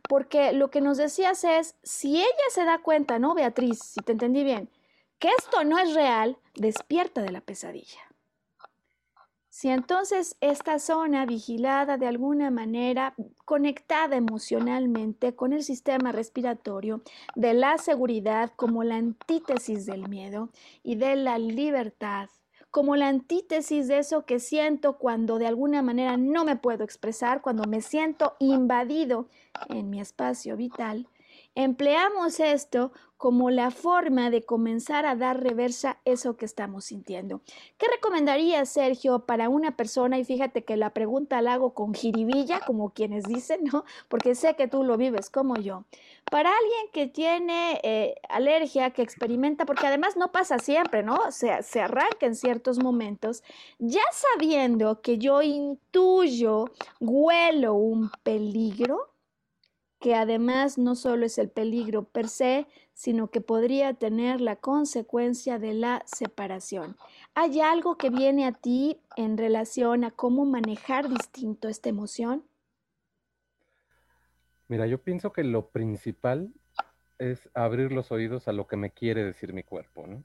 [SPEAKER 1] Porque lo que nos decías es, si ella se da cuenta, ¿no, Beatriz? Si te entendí bien, que esto no es real, despierta de la pesadilla. Si entonces esta zona vigilada de alguna manera, conectada emocionalmente con el sistema respiratorio, de la seguridad como la antítesis del miedo y de la libertad, como la antítesis de eso que siento cuando de alguna manera no me puedo expresar, cuando me siento invadido en mi espacio vital, empleamos esto como la forma de comenzar a dar reversa eso que estamos sintiendo. ¿Qué recomendaría Sergio, para una persona? Y fíjate que la pregunta la hago con jiribilla, como quienes dicen, ¿no? Porque sé que tú lo vives como yo. Para alguien que tiene eh, alergia, que experimenta, porque además no pasa siempre, ¿no? Se, se arranca en ciertos momentos, ya sabiendo que yo intuyo, huelo un peligro, que además no solo es el peligro per se, sino que podría tener la consecuencia de la separación. ¿Hay algo que viene a ti en relación a cómo manejar distinto esta emoción?
[SPEAKER 2] Mira, yo pienso que lo principal es abrir los oídos a lo que me quiere decir mi cuerpo, ¿no?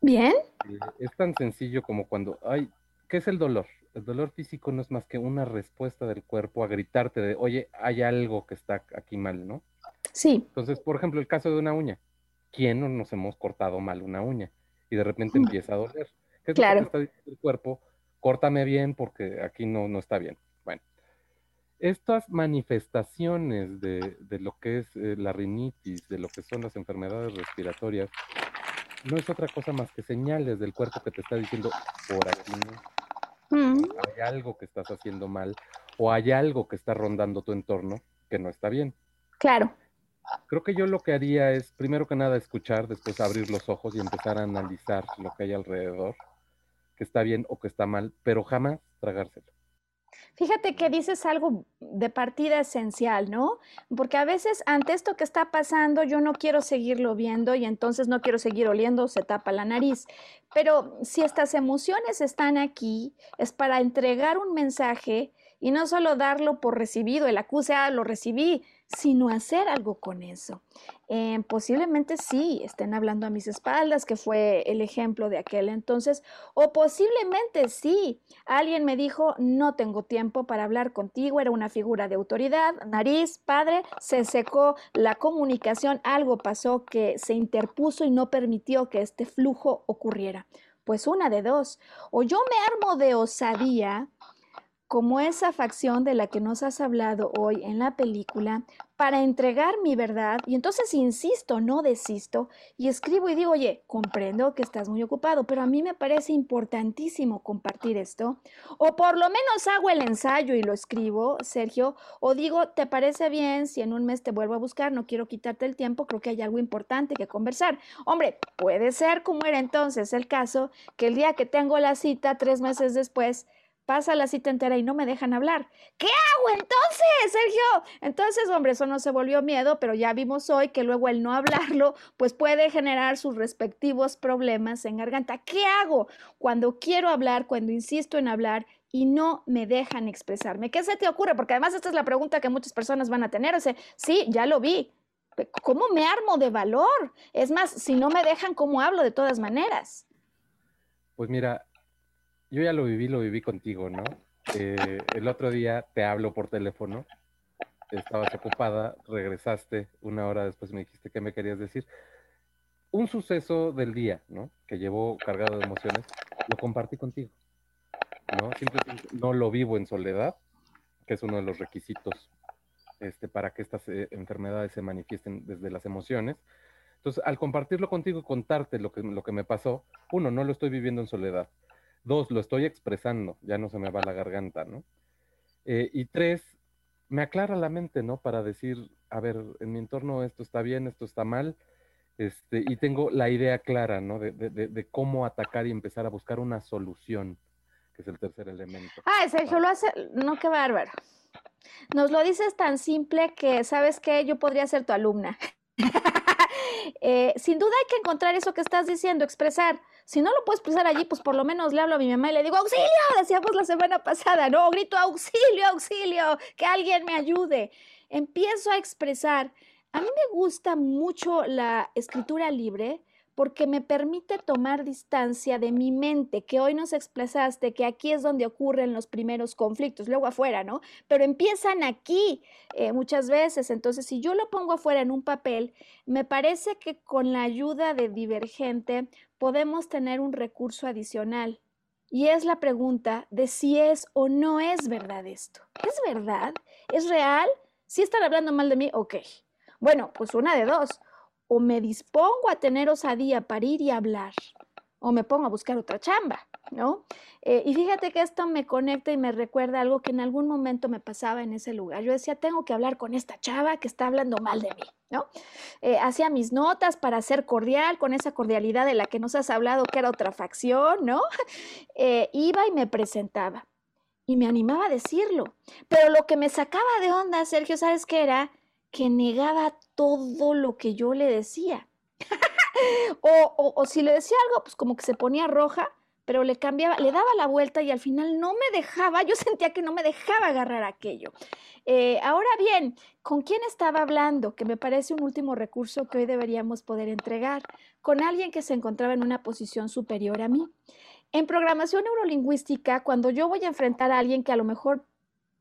[SPEAKER 1] Bien.
[SPEAKER 2] Eh, es tan sencillo como cuando, ay, ¿qué es el dolor? El dolor físico no es más que una respuesta del cuerpo a gritarte de, oye, hay algo que está aquí mal, ¿no?
[SPEAKER 1] Sí.
[SPEAKER 2] Entonces, por ejemplo, el caso de una uña. ¿Quién no nos hemos cortado mal una uña? Y de repente empieza a doler. ¿Qué es
[SPEAKER 1] claro.
[SPEAKER 2] lo que está diciendo el cuerpo? Córtame bien porque aquí no, no está bien. Bueno, estas manifestaciones de, de lo que es eh, la rinitis, de lo que son las enfermedades respiratorias, no es otra cosa más que señales del cuerpo que te está diciendo, por aquí no.
[SPEAKER 1] Mm,
[SPEAKER 2] Hay algo que estás haciendo mal o hay algo que está rondando tu entorno que no está bien.
[SPEAKER 1] claro.
[SPEAKER 2] Creo que yo lo que haría es, primero que nada, escuchar, después abrir los ojos y empezar a analizar lo que hay alrededor, que está bien o que está mal, pero jamás tragárselo.
[SPEAKER 1] Fíjate que dices algo de partida esencial, ¿no? Porque a veces ante esto que está pasando yo no quiero seguirlo viendo y entonces no quiero seguir oliendo, se tapa la nariz. Pero si estas emociones están aquí, es para entregar un mensaje y no solo darlo por recibido, el acuse, ah, lo recibí, sino hacer algo con eso. Eh, posiblemente sí, estén hablando a mis espaldas, que fue el ejemplo de aquel entonces, o posiblemente sí, alguien me dijo, no tengo tiempo para hablar contigo, era una figura de autoridad, nariz, padre, se secó la comunicación, algo pasó que se interpuso y no permitió que este flujo ocurriera. Pues una de dos, o yo me armo de osadía, como esa facción de la que nos has hablado hoy en la película, para entregar mi verdad, y entonces insisto, no desisto, y escribo y digo, oye, comprendo que estás muy ocupado, pero a mí me parece importantísimo compartir esto, o por lo menos hago el ensayo y lo escribo, Sergio, o digo, ¿te parece bien si en un mes te vuelvo a buscar? No quiero quitarte el tiempo, creo que hay algo importante que conversar. Hombre, puede ser como era entonces el caso, que el día que tengo la cita, tres meses después, pasa la cita entera y no me dejan hablar. ¿Qué hago entonces, Sergio? Entonces, hombre, eso no se volvió miedo, pero ya vimos hoy que luego el no hablarlo, pues puede generar sus respectivos problemas en garganta. ¿Qué hago cuando quiero hablar, cuando insisto en hablar y no me dejan expresarme? ¿Qué se te ocurre? Porque además esta es la pregunta que muchas personas van a tener. O sea, sí, ya lo vi. ¿Cómo me armo de valor? Es más, si no me dejan, ¿cómo hablo de todas maneras?
[SPEAKER 2] Pues mira, yo ya lo viví, lo viví contigo, ¿no? Eh, el otro día te hablo por teléfono, estabas ocupada, regresaste, una hora después me dijiste qué me querías decir. Un suceso del día, ¿no? Que llevó cargado de emociones, lo compartí contigo, ¿no? Simplemente no lo vivo en soledad, que es uno de los requisitos este, para que estas eh, enfermedades se manifiesten desde las emociones. Entonces, al compartirlo contigo contarte lo que me pasó, uno, no lo estoy viviendo en soledad. Dos, lo estoy expresando, ya no se me va la garganta, ¿no? Eh, y tres, me aclara la mente, ¿no? Para decir, a ver, en mi entorno esto está bien, esto está mal, este, y tengo la idea clara, ¿no? De, de, de, cómo atacar y empezar a buscar una solución, que es el tercer elemento.
[SPEAKER 1] Ah, Sergio lo hace, no, qué bárbaro. Nos lo dices tan simple que, ¿sabes qué? Yo podría ser tu alumna. eh, sin duda hay que encontrar eso que estás diciendo, expresar. Si no lo puedo expresar allí, pues por lo menos le hablo a mi mamá y le digo, auxilio, decíamos la semana pasada, ¿no? Grito, auxilio, auxilio, que alguien me ayude. Empiezo a expresar. A mí me gusta mucho la escritura libre porque me permite tomar distancia de mi mente, que hoy nos expresaste que aquí es donde ocurren los primeros conflictos, luego afuera, ¿no? Pero empiezan aquí eh, muchas veces. Entonces, si yo lo pongo afuera en un papel, me parece que con la ayuda de Divergente podemos tener un recurso adicional. Y es la pregunta de si es o no es verdad esto. ¿Es verdad? ¿Es real? Si están hablando mal de mí, ok. Bueno, pues una de dos o me dispongo a tener osadía para ir y hablar, o me pongo a buscar otra chamba, ¿no? Eh, y fíjate que esto me conecta y me recuerda algo que en algún momento me pasaba en ese lugar. Yo decía, tengo que hablar con esta chava que está hablando mal de mí, ¿no? Eh, hacía mis notas para ser cordial, con esa cordialidad de la que nos has hablado, que era otra facción, ¿no? Eh, iba y me presentaba y me animaba a decirlo. Pero lo que me sacaba de onda, Sergio, ¿sabes qué era? Que negaba todo lo que yo le decía. o, o, si le decía algo, pues como que se ponía roja, pero le cambiaba, le daba la vuelta y al final no me dejaba, yo sentía que no me dejaba agarrar aquello. Eh, ahora bien, ¿con quién estaba hablando? Que me parece un último recurso que hoy deberíamos poder entregar, con alguien que se encontraba en una posición superior a mí. En programación neurolingüística, cuando yo voy a enfrentar a alguien que a lo mejor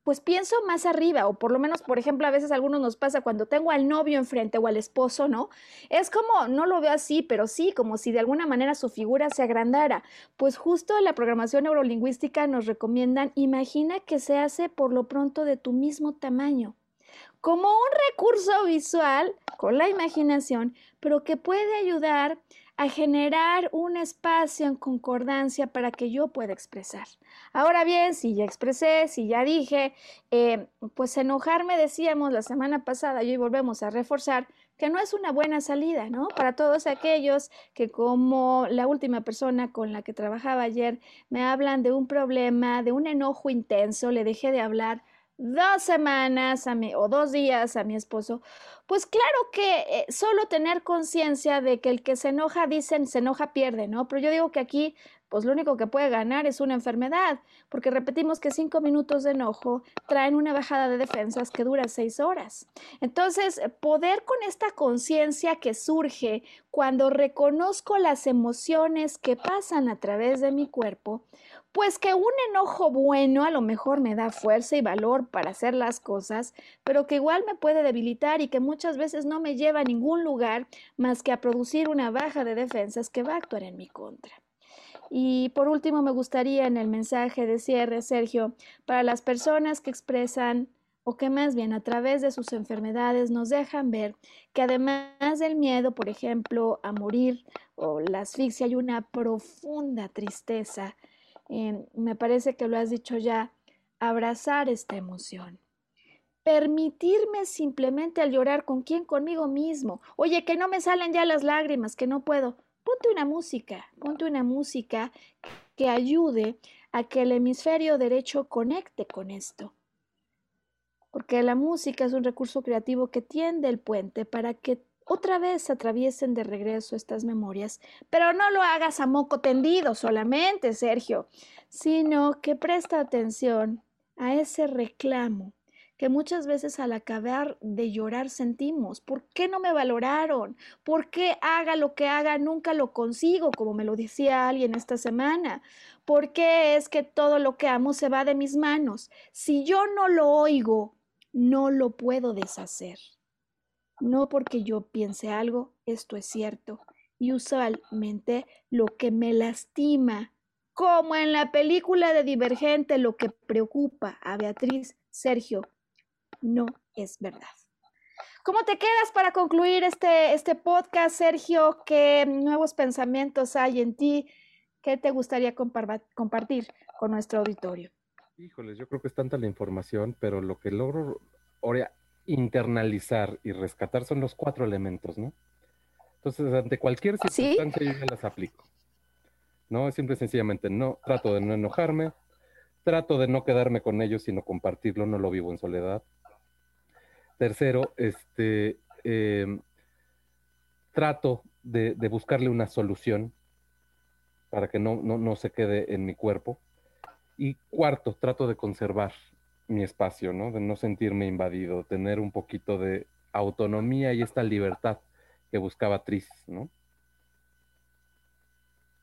[SPEAKER 1] pues pienso más arriba, o por lo menos, por ejemplo, a veces a algunos nos pasa cuando tengo al novio enfrente o al esposo, ¿no? Es como, no lo veo así, pero sí, como si de alguna manera su figura se agrandara. Pues justo en la programación neurolingüística nos recomiendan, imagina que se hace por lo pronto de tu mismo tamaño como un recurso visual con la imaginación, pero que puede ayudar a generar un espacio en concordancia para que yo pueda expresar. Ahora bien, si ya expresé, si ya dije, eh, pues enojarme, decíamos la semana pasada y hoy volvemos a reforzar que no es una buena salida, ¿no? Para todos aquellos que como la última persona con la que trabajaba ayer me hablan de un problema, de un enojo intenso, le dejé de hablar dos semanas a o dos días a mi esposo, pues claro que eh, solo tener conciencia de que el que se enoja, dicen, se enoja, pierde, ¿no? Pero yo digo que aquí, pues lo único que puede ganar es una enfermedad, porque repetimos que cinco minutos de enojo traen una bajada de defensas que dura seis horas. Entonces, poder con esta conciencia que surge cuando reconozco las emociones que pasan a través de mi cuerpo, pues que un enojo bueno a lo mejor me da fuerza y valor para hacer las cosas, pero que igual me puede debilitar y que muchas veces no me lleva a ningún lugar más que a producir una baja de defensas que va a actuar en mi contra. Y por último, me gustaría en el mensaje de cierre, Sergio, para las personas que expresan o que más bien a través de sus enfermedades nos dejan ver que además del miedo, por ejemplo, a morir o la asfixia, hay una profunda tristeza me parece que lo has dicho ya, abrazar esta emoción. Permitirme simplemente al llorar con quién, conmigo mismo. Oye, que no me salen ya las lágrimas, que no puedo. Ponte una música, ponte una música que ayude a que el hemisferio derecho conecte con esto. Porque la música es un recurso creativo que tiende el puente para que otra vez atraviesen de regreso estas memorias, pero no lo hagas a moco tendido solamente, Sergio, sino que presta atención a ese reclamo que muchas veces al acabar de llorar sentimos. ¿Por qué no me valoraron? ¿Por qué haga lo que haga nunca lo consigo, como me lo decía alguien esta semana? ¿Por qué es que todo lo que amo se va de mis manos? Si yo no lo oigo, no lo puedo deshacer. No porque yo piense algo, esto es cierto. Y usualmente lo que me lastima, como en la película de Divergente, lo que preocupa a Beatriz, Sergio, no es verdad. ¿Cómo te quedas para concluir este, este podcast, Sergio? ¿Qué nuevos pensamientos hay en ti? ¿Qué te gustaría compartir con nuestro auditorio?
[SPEAKER 2] Híjoles, yo creo que es tanta la información, pero lo que logro internalizar y rescatar son los cuatro elementos, ¿no? Entonces, ante cualquier circunstancia yo las aplico. ¿No? Es simple y sencillamente, no, trato de no enojarme, trato de no quedarme con ellos, sino compartirlo, no lo vivo en soledad. Tercero, este, em, trato de, buscarle una solución para que no, no se quede en mi cuerpo. Y cuarto, trato de conservar mi espacio, ¿no? De no sentirme invadido, tener un poquito de autonomía y esta libertad que buscaba Tris, ¿no?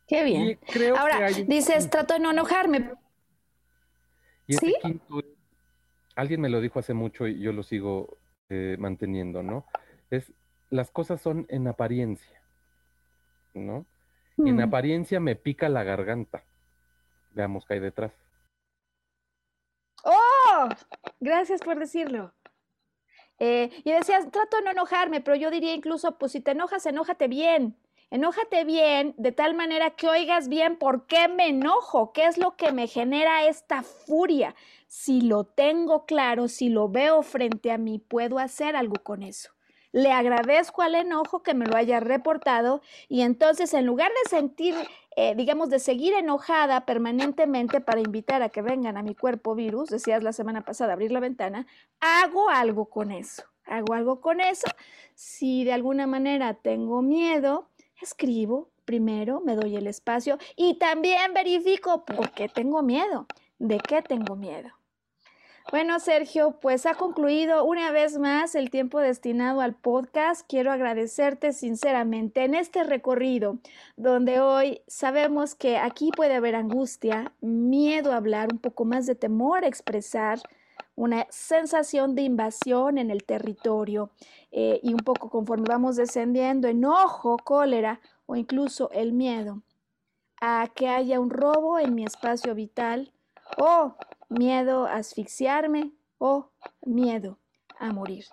[SPEAKER 1] Qué bien. Ahora, dices, trato de no enojarme.
[SPEAKER 2] Y este quinto, alguien me lo dijo hace mucho y yo lo sigo eh, manteniendo, ¿no? Es, las cosas son en apariencia, ¿no? En mm. apariencia me pica la garganta. Veamos qué hay detrás.
[SPEAKER 1] Gracias por decirlo. Eh, y decías, trato de no enojarme, pero yo diría incluso, pues si te enojas, enójate bien. Enójate bien de tal manera que oigas bien por qué me enojo, qué es lo que me genera esta furia. Si lo tengo claro, si lo veo frente a mí, puedo hacer algo con eso. Le agradezco al enojo que me lo haya reportado y entonces en lugar de sentir, eh, digamos, de seguir enojada permanentemente para invitar a que vengan a mi cuerpo virus, decías la semana pasada abrir la ventana, hago algo con eso. Hago algo con eso. Si de alguna manera tengo miedo, escribo, primero me doy el espacio y también verifico por qué tengo miedo, de qué tengo miedo. Bueno, Sergio, pues ha concluido una vez más el tiempo destinado al podcast. Quiero agradecerte sinceramente en este recorrido donde hoy sabemos que aquí puede haber angustia, miedo a hablar, un poco más de temor a expresar, una sensación de invasión en el territorio eh, y un poco conforme vamos descendiendo, enojo, cólera o incluso el miedo a que haya un robo en mi espacio vital o miedo a asfixiarme o miedo a morir.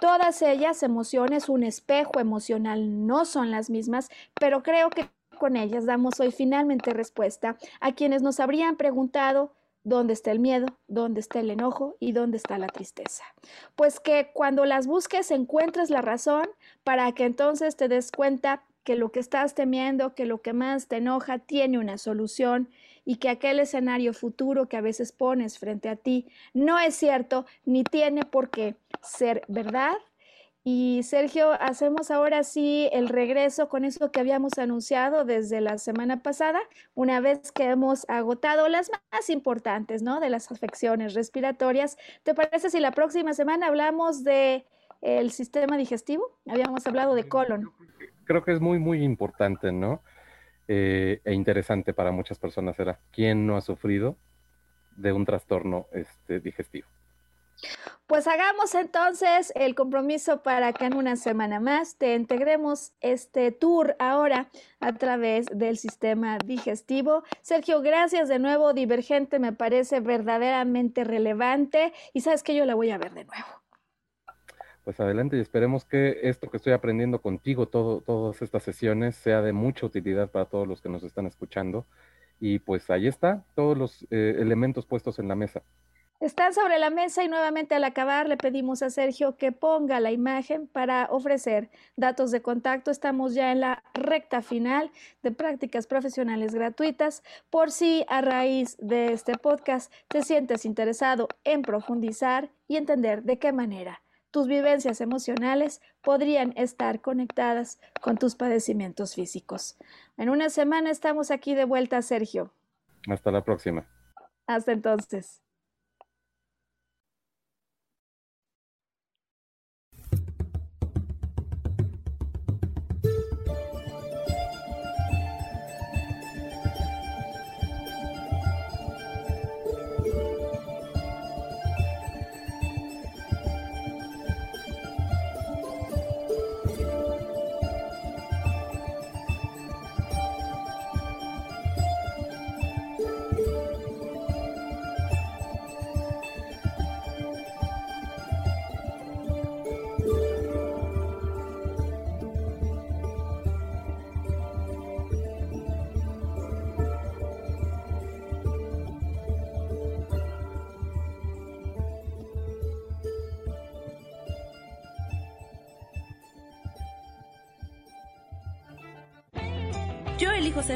[SPEAKER 1] Todas ellas emociones, un espejo emocional, no son las mismas, pero creo que con ellas damos hoy finalmente respuesta a quienes nos habrían preguntado dónde está el miedo, dónde está el enojo y dónde está la tristeza. Pues que cuando las busques encuentres la razón para que entonces te des cuenta que lo que estás temiendo, que lo que más te enoja tiene una solución y que aquel escenario futuro que a veces pones frente a ti no es cierto ni tiene por qué ser verdad. Y Sergio, hacemos ahora sí el regreso con eso que habíamos anunciado desde la semana pasada, una vez que hemos agotado las más importantes, ¿no? De las afecciones respiratorias. ¿Te parece si la próxima semana hablamos de el sistema digestivo? Habíamos hablado de colon.
[SPEAKER 2] Creo que es muy, muy importante, ¿no? Eh, e interesante para muchas personas era quién no ha sufrido de un trastorno este, digestivo.
[SPEAKER 1] Pues hagamos entonces el compromiso para que en una semana más te integremos este tour ahora a través del sistema digestivo. Sergio, gracias de nuevo. Divergente me parece verdaderamente relevante y sabes que yo la voy a ver de nuevo
[SPEAKER 2] pues adelante y esperemos que esto que estoy aprendiendo contigo, todo, todas estas sesiones, sea de mucha utilidad para todos los que nos están escuchando. Y pues ahí está, todos los eh, elementos puestos en la mesa.
[SPEAKER 1] Están sobre la mesa y nuevamente al acabar le pedimos a Sergio que ponga la imagen para ofrecer datos de contacto. Estamos ya en la recta final de prácticas profesionales gratuitas. Por si a raíz de este podcast te sientes interesado en profundizar y entender de qué manera tus vivencias emocionales podrían estar conectadas con tus padecimientos físicos. En una semana estamos aquí de vuelta, Sergio.
[SPEAKER 2] Hasta la próxima.
[SPEAKER 1] Hasta entonces.